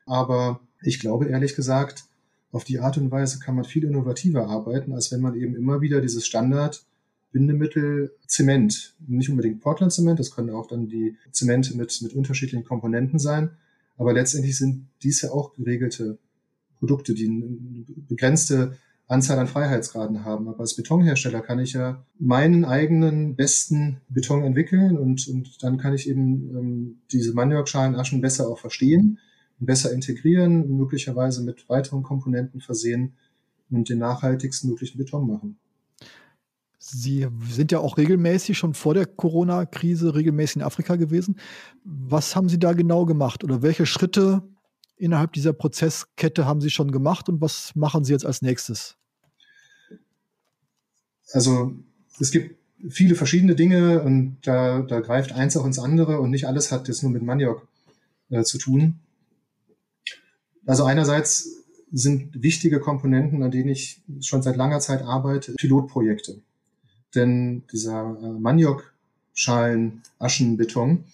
Aber ich glaube ehrlich gesagt, auf die Art und Weise kann man viel innovativer arbeiten, als wenn man eben immer wieder dieses Standard Bindemittel Zement, nicht unbedingt Portland Zement, das können auch dann die Zemente mit, mit unterschiedlichen Komponenten sein, aber letztendlich sind dies ja auch geregelte Produkte, die eine begrenzte Anzahl an Freiheitsgraden haben. Aber als Betonhersteller kann ich ja meinen eigenen besten Beton entwickeln und, und dann kann ich eben ähm, diese ManiokschalenAschen besser auch verstehen und besser integrieren, möglicherweise mit weiteren Komponenten versehen und den nachhaltigsten möglichen Beton machen. Sie sind ja auch regelmäßig schon vor der Corona-Krise regelmäßig in Afrika gewesen. Was haben Sie da genau gemacht oder welche Schritte innerhalb dieser Prozesskette haben Sie schon gemacht und was machen Sie jetzt als nächstes? Also es gibt viele verschiedene Dinge und da, da greift eins auch ins andere und nicht alles hat jetzt nur mit Maniok äh, zu tun. Also einerseits sind wichtige Komponenten, an denen ich schon seit langer Zeit arbeite, Pilotprojekte. Denn dieser äh, Maniok-Schalen, Aschenbeton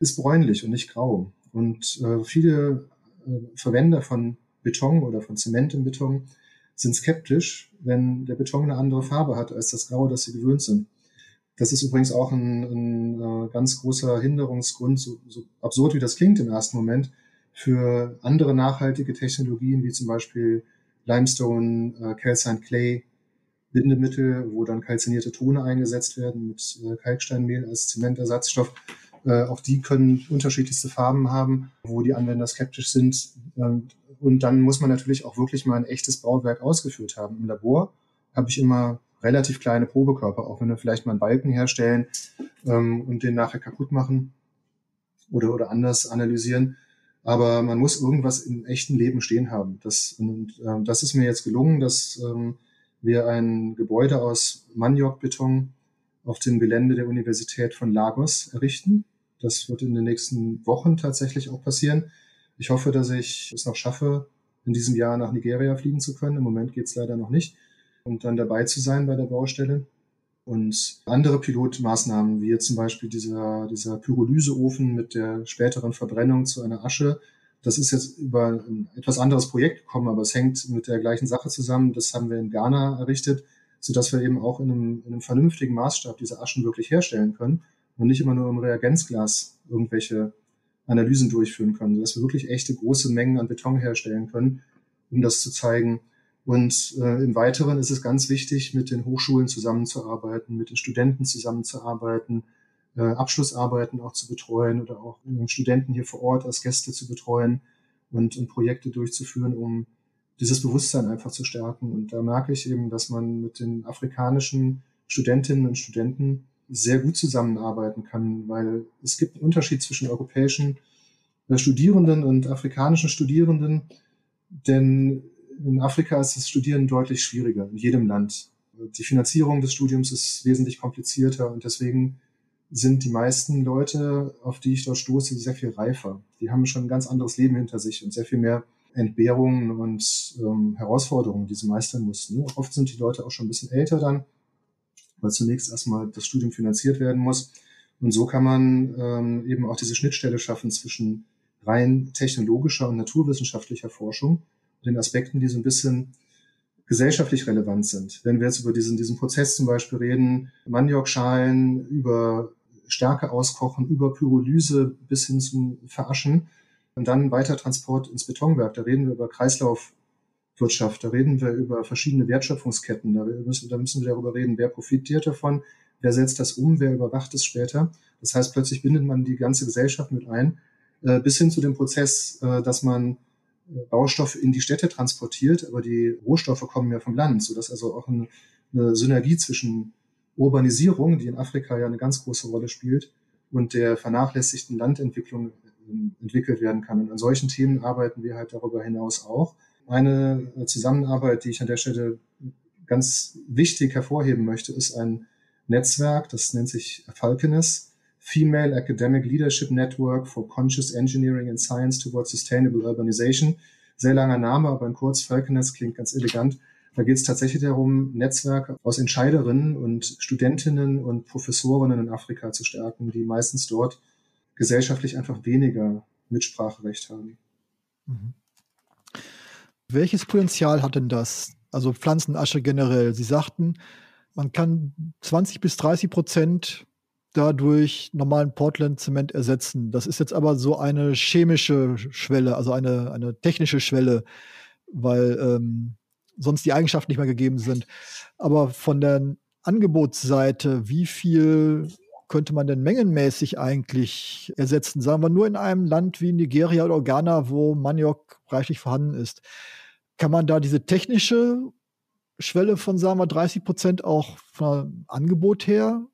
ist bräunlich und nicht grau. Und äh, viele Verwender von Beton oder von Zement im Beton sind skeptisch, wenn der Beton eine andere Farbe hat als das Graue, das sie gewöhnt sind. Das ist übrigens auch ein, ein äh, ganz großer Hinderungsgrund, so, so absurd wie das klingt im ersten Moment, für andere nachhaltige Technologien wie zum Beispiel Limestone, äh, Calcine Clay, Bindemittel, wo dann kalzinierte Tone eingesetzt werden mit äh, Kalksteinmehl als Zementersatzstoff. Äh, auch die können unterschiedlichste Farben haben, wo die Anwender skeptisch sind. Ähm, und dann muss man natürlich auch wirklich mal ein echtes Bauwerk ausgeführt haben. Im Labor habe ich immer relativ kleine Probekörper, auch wenn wir vielleicht mal einen Balken herstellen ähm, und den nachher kaputt machen oder, oder anders analysieren. Aber man muss irgendwas im echten Leben stehen haben. Das, und äh, das ist mir jetzt gelungen, dass ähm, wir ein Gebäude aus Maniokbeton auf dem Gelände der Universität von Lagos errichten. Das wird in den nächsten Wochen tatsächlich auch passieren. Ich hoffe, dass ich es noch schaffe, in diesem Jahr nach Nigeria fliegen zu können. Im Moment geht es leider noch nicht. Und dann dabei zu sein bei der Baustelle. Und andere Pilotmaßnahmen, wie jetzt zum Beispiel dieser, dieser Pyrolyseofen mit der späteren Verbrennung zu einer Asche, das ist jetzt über ein etwas anderes Projekt gekommen, aber es hängt mit der gleichen Sache zusammen. Das haben wir in Ghana errichtet, sodass wir eben auch in einem, in einem vernünftigen Maßstab diese Aschen wirklich herstellen können und nicht immer nur im Reagenzglas irgendwelche Analysen durchführen können, sodass wir wirklich echte große Mengen an Beton herstellen können, um das zu zeigen. Und äh, im Weiteren ist es ganz wichtig, mit den Hochschulen zusammenzuarbeiten, mit den Studenten zusammenzuarbeiten, äh, Abschlussarbeiten auch zu betreuen oder auch äh, Studenten hier vor Ort als Gäste zu betreuen und, und Projekte durchzuführen, um dieses Bewusstsein einfach zu stärken. Und da merke ich eben, dass man mit den afrikanischen Studentinnen und Studenten sehr gut zusammenarbeiten kann, weil es gibt einen Unterschied zwischen europäischen äh, Studierenden und afrikanischen Studierenden, denn in Afrika ist das Studieren deutlich schwieriger, in jedem Land. Die Finanzierung des Studiums ist wesentlich komplizierter und deswegen sind die meisten Leute, auf die ich dort stoße, sehr viel reifer. Die haben schon ein ganz anderes Leben hinter sich und sehr viel mehr Entbehrungen und ähm, Herausforderungen, die sie meistern mussten. Oft sind die Leute auch schon ein bisschen älter dann weil zunächst erstmal das Studium finanziert werden muss. Und so kann man ähm, eben auch diese Schnittstelle schaffen zwischen rein technologischer und naturwissenschaftlicher Forschung und den Aspekten, die so ein bisschen gesellschaftlich relevant sind. Wenn wir jetzt über diesen, diesen Prozess zum Beispiel reden, Maniokschalen, über Stärke auskochen, über Pyrolyse bis hin zum Veraschen und dann weiter Transport ins Betonwerk, da reden wir über Kreislauf Wirtschaft. Da reden wir über verschiedene Wertschöpfungsketten. Da müssen, da müssen wir darüber reden, wer profitiert davon, wer setzt das um, wer überwacht es später. Das heißt, plötzlich bindet man die ganze Gesellschaft mit ein, äh, bis hin zu dem Prozess, äh, dass man äh, Baustoffe in die Städte transportiert, aber die Rohstoffe kommen ja vom Land, sodass also auch eine, Synergie zwischen Urbanisierung, die in Afrika ja eine ganz große Rolle spielt, und der vernachlässigten Landentwicklung äh, entwickelt werden kann. Und an solchen Themen arbeiten wir halt darüber hinaus auch. Eine Zusammenarbeit, die ich an der Stelle ganz wichtig hervorheben möchte, ist ein Netzwerk, das nennt sich Falcones, Female Academic Leadership Network for Conscious Engineering and Science Towards Sustainable Urbanization. Sehr langer Name, aber in kurz Falcones klingt ganz elegant. Da geht es tatsächlich darum, Netzwerke aus Entscheiderinnen und Studentinnen und Professorinnen in Afrika zu stärken, die meistens dort gesellschaftlich einfach weniger Mitspracherecht haben. Mhm. Welches Potenzial hat denn das? Also Pflanzenasche generell. Sie sagten, man kann 20 bis 30 Prozent dadurch normalen Portland-Zement ersetzen. Das ist jetzt aber so eine chemische Schwelle, also eine, eine technische Schwelle, weil ähm, sonst die Eigenschaften nicht mehr gegeben sind. Aber von der Angebotsseite, wie viel könnte man denn mengenmäßig eigentlich ersetzen? Sagen wir nur in einem Land wie Nigeria oder Ghana, wo Maniok reichlich vorhanden ist. Kann man da diese technische Schwelle von, sagen wir, 30 Prozent auch vom Angebot her,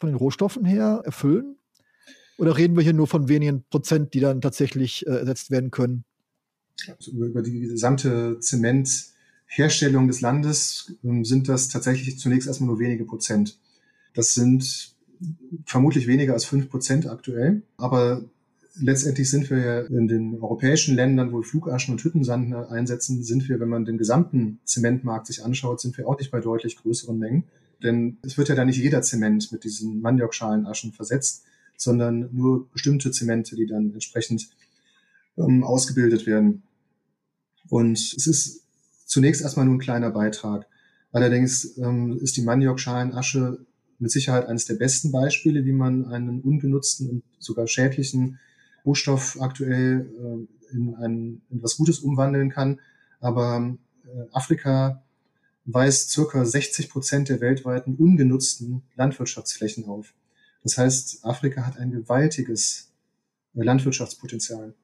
von den Rohstoffen her erfüllen? Oder reden wir hier nur von wenigen Prozent, die dann tatsächlich äh, ersetzt werden können? Also über die gesamte Zementherstellung des Landes ähm, sind das tatsächlich zunächst erstmal nur wenige Prozent. Das sind vermutlich weniger als fünf Prozent aktuell. Aber letztendlich sind wir ja in den europäischen Ländern, wo Flugaschen und Hüttensand einsetzen, sind wir, wenn man den gesamten Zementmarkt sich anschaut, sind wir auch nicht bei deutlich größeren Mengen. Denn es wird ja da nicht jeder Zement mit diesen ManiokschalenAschen versetzt, sondern nur bestimmte Zemente, die dann entsprechend ähm, ausgebildet werden. Und es ist zunächst erstmal nur ein kleiner Beitrag. Allerdings ähm, ist die Maniokschalenasche mit Sicherheit eines der besten Beispiele, wie man einen ungenutzten und sogar schädlichen Rohstoff aktuell äh, in, ein, in was Gutes umwandeln kann. Aber äh, Afrika weist circa 60 Prozent der weltweiten ungenutzten Landwirtschaftsflächen auf. Das heißt, Afrika hat ein gewaltiges äh, Landwirtschaftspotenzial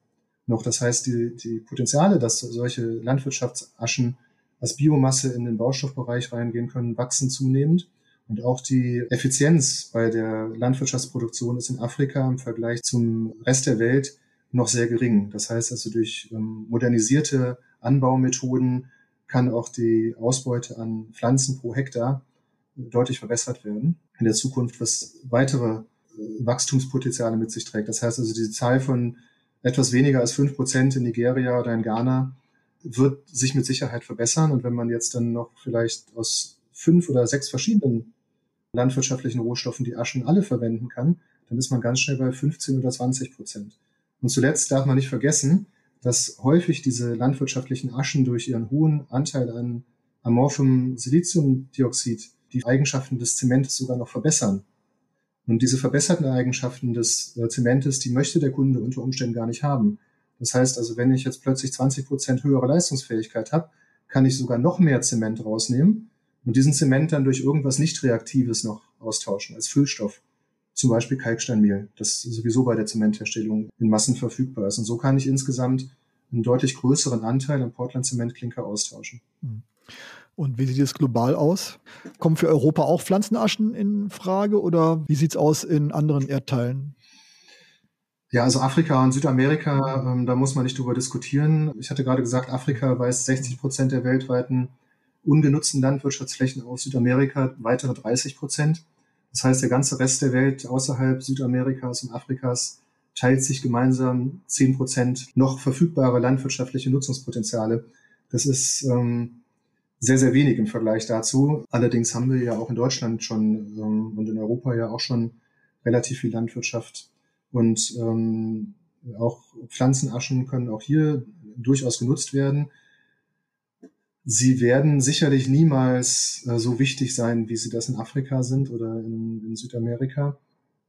noch. Das heißt, die, die Potenziale, dass solche Landwirtschaftsaschen als Biomasse in den Baustoffbereich reingehen können, wachsen zunehmend. Und auch die Effizienz bei der Landwirtschaftsproduktion ist in Afrika im Vergleich zum Rest der Welt noch sehr gering. Das heißt also durch ähm, modernisierte Anbaumethoden kann auch die Ausbeute an Pflanzen pro Hektar deutlich verbessert werden. In der Zukunft, was weitere äh, Wachstumspotenziale mit sich trägt. Das heißt also, diese Zahl von etwas weniger als fünf Prozent in Nigeria oder in Ghana wird sich mit Sicherheit verbessern. Und wenn man jetzt dann noch vielleicht aus fünf oder sechs verschiedenen landwirtschaftlichen Rohstoffen die Aschen alle verwenden kann, dann ist man ganz schnell bei 15 oder 20 Prozent. Und zuletzt darf man nicht vergessen, dass häufig diese landwirtschaftlichen Aschen durch ihren hohen Anteil an amorphem Siliziumdioxid die Eigenschaften des Zementes sogar noch verbessern. Und diese verbesserten Eigenschaften des äh, Zementes, die möchte der Kunde unter Umständen gar nicht haben. Das heißt also, wenn ich jetzt plötzlich 20 Prozent höhere Leistungsfähigkeit habe, kann ich sogar noch mehr Zement rausnehmen und diesen Zement dann durch irgendwas nicht Reaktives noch austauschen, als Füllstoff. Zum Beispiel Kalksteinmehl, das sowieso bei der Zementherstellung in Massen verfügbar ist. Und so kann ich insgesamt einen deutlich größeren Anteil am Portland-Zementklinker austauschen. Hm. Und wie sieht es global aus? Kommen für Europa auch Pflanzenaschen in Frage oder wie sieht es aus in anderen Erdteilen? Ja, also Afrika und Südamerika, ähm, da muss man nicht drüber diskutieren. Ich hatte gerade gesagt, Afrika weist 60 Prozent der weltweiten ungenutzten Landwirtschaftsflächen auf, Südamerika weitere 30 Prozent. Das heißt, der ganze Rest der Welt außerhalb Südamerikas und Afrikas teilt sich gemeinsam 10 Prozent noch verfügbare landwirtschaftliche Nutzungspotenziale. Das ist ähm, sehr, sehr wenig im Vergleich dazu. Allerdings haben wir ja auch in Deutschland schon ähm, und in Europa ja auch schon relativ viel Landwirtschaft und ähm, auch Pflanzenaschen können auch hier durchaus genutzt werden. Sie werden sicherlich niemals äh, so wichtig sein, wie sie das in Afrika sind oder in, in Südamerika.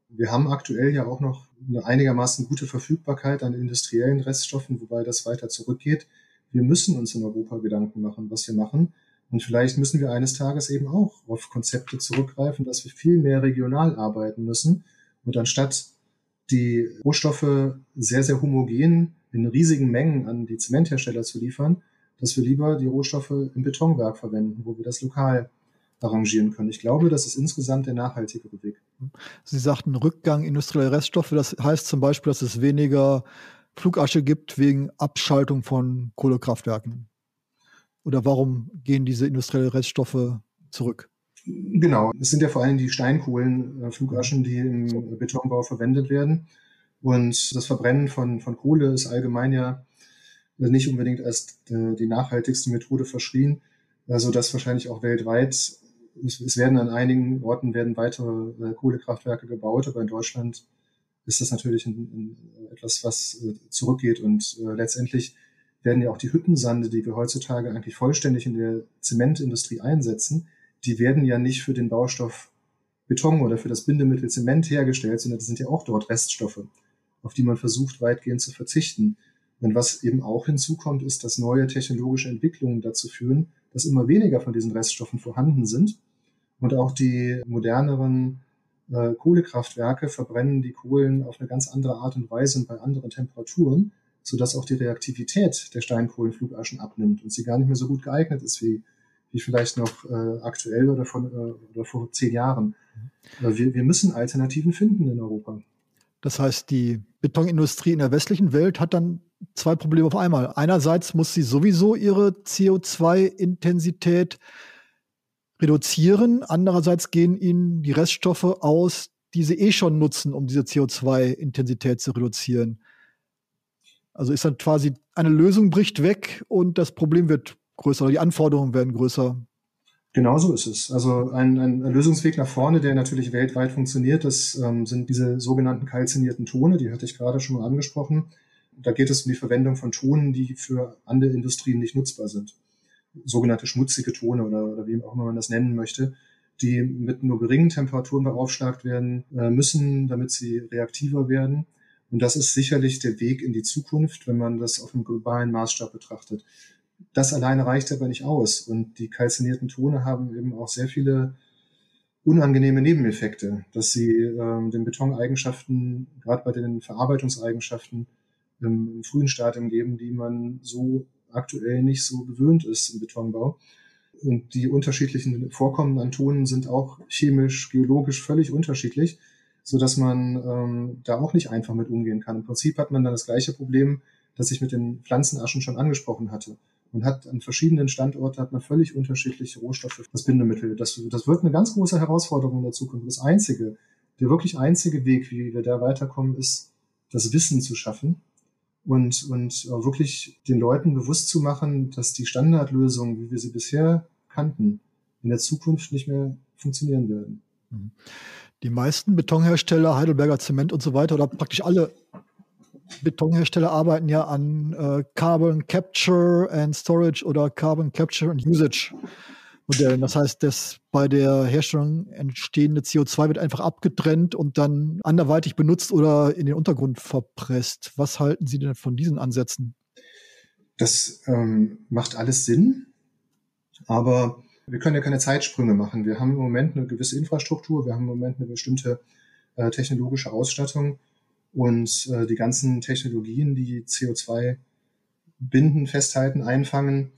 Wir haben aktuell ja auch noch eine einigermaßen gute Verfügbarkeit an industriellen Reststoffen, wobei das weiter zurückgeht. Wir müssen uns in Europa Gedanken machen, was wir machen. Und vielleicht müssen wir eines Tages eben auch auf Konzepte zurückgreifen, dass wir viel mehr regional arbeiten müssen. Und anstatt die Rohstoffe sehr, sehr homogen in riesigen Mengen an die Zementhersteller zu liefern, dass wir lieber die Rohstoffe im Betonwerk verwenden, wo wir das lokal arrangieren können. Ich glaube, das ist insgesamt der nachhaltigere Weg. Sie sagten Rückgang industrieller Reststoffe. Das heißt zum Beispiel, dass es weniger Flugasche gibt wegen Abschaltung von Kohlekraftwerken. Oder warum gehen diese industriellen Reststoffe zurück? Genau, es sind ja vor allem die Steinkohlenflugaschen, die im Betonbau verwendet werden. Und das Verbrennen von, von Kohle ist allgemein ja nicht unbedingt als äh, die nachhaltigste Methode verschrien, also dass wahrscheinlich auch weltweit, es, werden an einigen Orten werden weitere äh, Kohlekraftwerke gebaut, aber in Deutschland ist das natürlich ein, ein, etwas, was zurückgeht und letztendlich werden ja auch die Hüttensande, die wir heutzutage eigentlich vollständig in der Zementindustrie einsetzen, die werden ja nicht für den Baustoff Beton oder für das Bindemittel Zement hergestellt, sondern das sind ja auch dort Reststoffe, auf die man versucht, weitgehend zu verzichten. Und was eben auch hinzukommt, ist, dass neue technologische Entwicklungen dazu führen, dass immer weniger von diesen Reststoffen vorhanden sind. Und auch die moderneren äh, Kohlekraftwerke verbrennen die Kohlen auf eine ganz andere Art und Weise und bei anderen Temperaturen, sodass auch die Reaktivität der Steinkohlenflugaschen abnimmt und sie gar nicht mehr so gut geeignet ist wie wie vielleicht noch äh, aktuell oder, von, äh, oder vor zehn Jahren. Mhm. Wir, wir müssen Alternativen finden in Europa. Das heißt, die Betonindustrie in der westlichen Welt hat dann zwei Probleme auf einmal. Einerseits muss sie sowieso ihre CO2-Intensität reduzieren. Andererseits gehen ihnen die Reststoffe aus, die sie eh schon nutzen, um diese CO2-Intensität zu reduzieren. Also ist dann quasi eine Lösung bricht weg und das Problem wird größer oder die Anforderungen werden größer. Genauso ist es. Also ein, ein Lösungsweg nach vorne, der natürlich weltweit funktioniert, das ähm, sind diese sogenannten kalzinierten Tone, die hatte ich gerade schon mal angesprochen. Da geht es um die Verwendung von Tonen, die für andere Industrien nicht nutzbar sind. Sogenannte schmutzige Tone oder, oder wie auch immer man das nennen möchte, die mit nur geringen Temperaturen beaufschlagt werden äh, müssen, damit sie reaktiver werden. Und das ist sicherlich der Weg in die Zukunft, wenn man das auf einem globalen Maßstab betrachtet. Das alleine reicht aber nicht aus. Und die kalzinierten Tone haben eben auch sehr viele unangenehme Nebeneffekte, dass sie ähm, den Betoneigenschaften, gerade bei den Verarbeitungseigenschaften im frühen Stadium geben, die man so aktuell nicht so gewöhnt ist im Betonbau. Und die unterschiedlichen Vorkommen an Tonen sind auch chemisch, geologisch völlig unterschiedlich, so dass man ähm, da auch nicht einfach mit umgehen kann. Im Prinzip hat man dann das gleiche Problem, das ich mit den Pflanzenaschen schon angesprochen hatte. Man hat an verschiedenen Standorten hat man völlig unterschiedliche Rohstoffe das Bindemittel. Das, das wird eine ganz große Herausforderung in der Zukunft. Das einzige, der wirklich einzige Weg, wie wir da weiterkommen, ist, das Wissen zu schaffen und, und wirklich den Leuten bewusst zu machen, dass die Standardlösungen, wie wir sie bisher kannten, in der Zukunft nicht mehr funktionieren werden. Mhm. Die meisten Betonhersteller, Heidelberger Zement und so weiter, oder praktisch alle Betonhersteller arbeiten ja an äh, Carbon Capture and Storage oder Carbon Capture and Usage. Modellen. Das heißt, das bei der Herstellung entstehende CO2 wird einfach abgetrennt und dann anderweitig benutzt oder in den Untergrund verpresst. Was halten Sie denn von diesen Ansätzen? Das ähm, macht alles Sinn, aber wir können ja keine Zeitsprünge machen. Wir haben im Moment eine gewisse Infrastruktur, wir haben im Moment eine bestimmte äh, technologische Ausstattung und äh, die ganzen Technologien, die CO2 binden, festhalten, einfangen,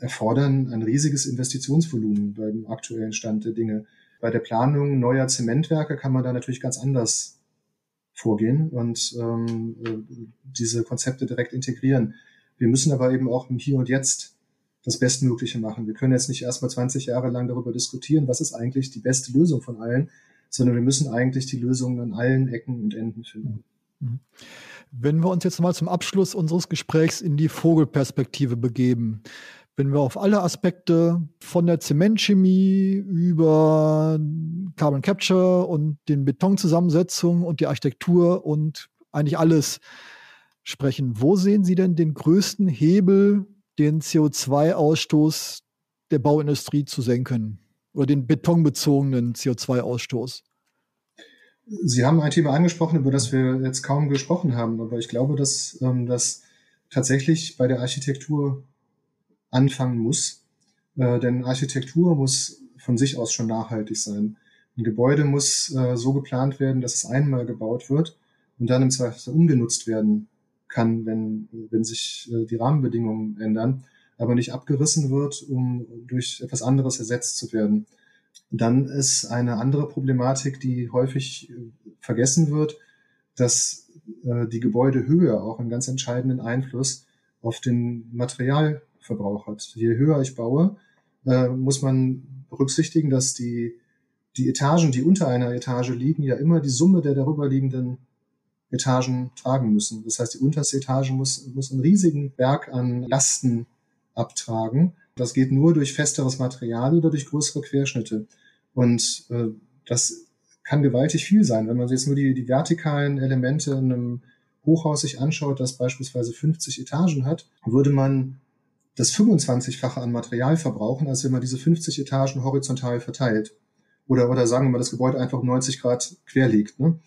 erfordern ein riesiges Investitionsvolumen beim aktuellen Stand der Dinge. Bei der Planung neuer Zementwerke kann man da natürlich ganz anders vorgehen und ähm, äh, diese Konzepte direkt integrieren. Wir müssen aber eben auch im Hier und Jetzt das Bestmögliche machen. Wir können jetzt nicht erstmal 20 Jahre lang darüber diskutieren, was ist eigentlich die beste Lösung von allen, sondern wir müssen eigentlich die Lösungen an allen Ecken und Enden finden. Mhm. Wenn wir uns jetzt mal zum Abschluss unseres Gesprächs in die Vogelperspektive begeben, wenn wir auf alle Aspekte von der Zementchemie über Carbon Capture und den Betonzusammensetzung und die Architektur und eigentlich alles sprechen, wo sehen Sie denn den größten Hebel, den CO2-Ausstoß der Bauindustrie zu senken? oder den betonbezogenen CO2-Ausstoß? Sie haben ein Thema angesprochen, über das wir jetzt kaum gesprochen haben, aber ich glaube, dass ähm, das tatsächlich bei der Architektur anfangen muss. Äh, denn Architektur muss von sich aus schon nachhaltig sein. Ein Gebäude muss äh, so geplant werden, dass es einmal gebaut wird und dann im Zweifel umgenutzt werden kann, wenn, wenn sich äh, die Rahmenbedingungen ändern aber nicht abgerissen wird, um durch etwas anderes ersetzt zu werden. Dann ist eine andere Problematik, die häufig äh, vergessen wird, dass äh, die Gebäudehöhe auch einen ganz entscheidenden Einfluss auf den Materialverbrauch hat. Je höher ich baue, äh, muss man berücksichtigen, dass die, die Etagen, die unter einer Etage liegen, ja immer die Summe der darüber liegenden Etagen tragen müssen. Das heißt, die unterste Etage muss, muss einen riesigen Berg an Lasten abtragen. Das geht nur durch festeres Material oder durch größere Querschnitte. Und äh, das kann gewaltig viel sein. Wenn man jetzt nur die, die vertikalen Elemente in einem Hochhaus sich anschaut, das beispielsweise 50 Etagen hat, würde man das 25-fache an Material verbrauchen, als wenn man diese 50 Etagen horizontal verteilt. Oder, oder sagen wir mal, das Gebäude einfach 90 Grad quer liegt. Ne?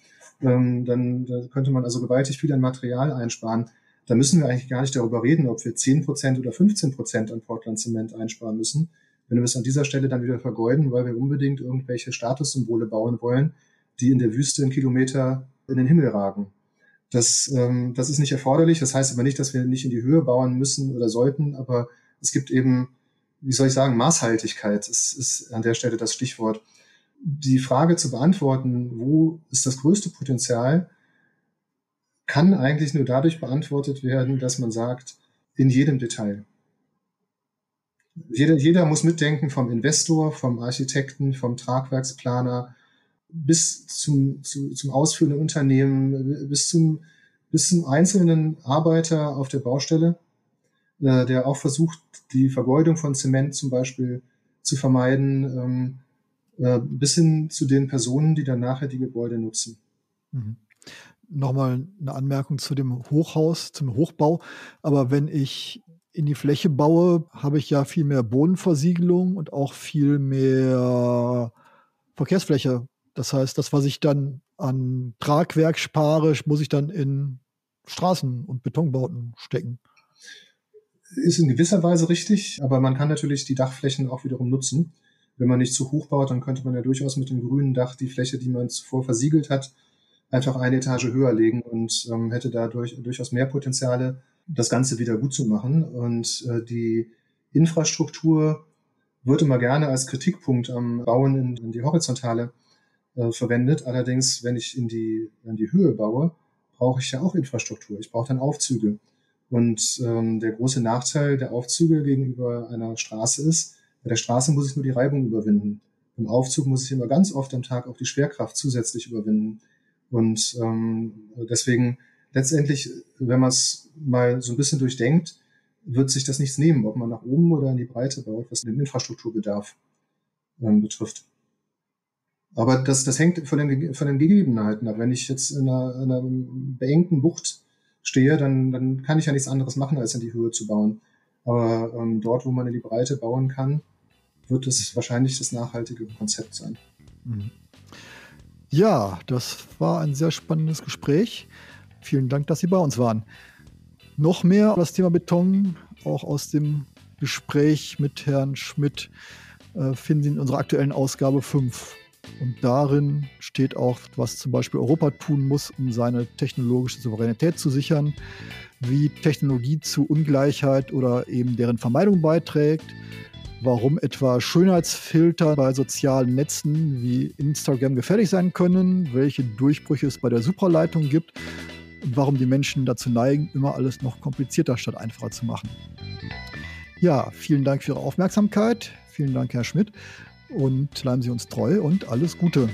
Ähm, dann da könnte man also gewaltig viel an Material einsparen da müssen wir eigentlich gar nicht darüber reden, ob wir 10% oder 15% an Portland Zement einsparen müssen. Wenn wir es an dieser Stelle dann wieder vergeuden, weil wir unbedingt irgendwelche Statussymbole bauen wollen, die in der Wüste einen Kilometer in den Himmel ragen. Das, ähm, das ist nicht erforderlich. Das heißt aber nicht, dass wir nicht in die Höhe bauen müssen oder sollten, aber es gibt eben, wie soll ich sagen, Maßhaltigkeit ist, ist an der Stelle das Stichwort. Die Frage zu beantworten, wo ist das größte Potenzial, kann eigentlich nur dadurch beantwortet werden, dass man sagt, in jedem Detail. Jeder, jeder muss mitdenken vom Investor, vom Architekten, vom Tragwerksplaner bis zum, zu, zum ausführenden Unternehmen, bis zum, bis zum einzelnen Arbeiter auf der Baustelle, äh, der auch versucht, die Vergeudung von Zement zum Beispiel zu vermeiden, ähm, äh, bis hin zu den Personen, die dann nachher die Gebäude nutzen. Mhm nochmal eine Anmerkung zu dem Hochhaus, zum Hochbau. Aber wenn ich in die Fläche baue, habe ich ja viel mehr Bodenversiegelung und auch viel mehr Verkehrsfläche. Das heißt, das, was ich dann an Tragwerk spare, muss ich dann in Straßen und Betonbauten stecken. Ist in gewisser Weise richtig, aber man kann natürlich die Dachflächen auch wiederum nutzen. Wenn man nicht zu hoch baut, dann könnte man ja durchaus mit dem grünen Dach die Fläche, die man zuvor versiegelt hat, einfach eine Etage höher legen und ähm, hätte dadurch durchaus mehr Potenziale, das Ganze wieder gut zu machen. Und äh, die Infrastruktur wird immer gerne als Kritikpunkt am Bauen in, in die Horizontale äh, verwendet. Allerdings, wenn ich in die, in die Höhe baue, brauche ich ja auch Infrastruktur. Ich brauche dann Aufzüge. Und ähm, der große Nachteil der Aufzüge gegenüber einer Straße ist, bei der Straße muss ich nur die Reibung überwinden. Im Aufzug muss ich immer ganz oft am Tag auch die Schwerkraft zusätzlich überwinden. Und ähm, deswegen letztendlich, wenn man es mal so ein bisschen durchdenkt, wird sich das nichts nehmen, ob man nach oben oder in die Breite baut, was den Infrastrukturbedarf ähm, betrifft. Aber das, das hängt von den, von den Gegebenheiten ab. Wenn ich jetzt in einer, in einer beengten Bucht stehe, dann, dann kann ich ja nichts anderes machen, als in die Höhe zu bauen. Aber ähm, dort, wo man in die Breite bauen kann, wird es wahrscheinlich das nachhaltige Konzept sein. Mhm. Ja, das war ein sehr spannendes Gespräch. Vielen Dank, dass Sie bei uns waren. Noch mehr das Thema Beton, auch aus dem Gespräch mit Herrn Schmidt, äh, finden Sie in unserer aktuellen Ausgabe 5. Und darin steht auch, was zum Beispiel Europa tun muss, um seine technologische Souveränität zu sichern, wie Technologie zu Ungleichheit oder eben deren Vermeidung beiträgt, warum etwa Schönheitsfilter bei sozialen Netzen wie Instagram gefährlich sein können, welche Durchbrüche es bei der Supraleitung gibt und warum die Menschen dazu neigen, immer alles noch komplizierter statt einfacher zu machen. Ja, vielen Dank für Ihre Aufmerksamkeit. Vielen Dank, Herr Schmidt. Und bleiben Sie uns treu und alles Gute.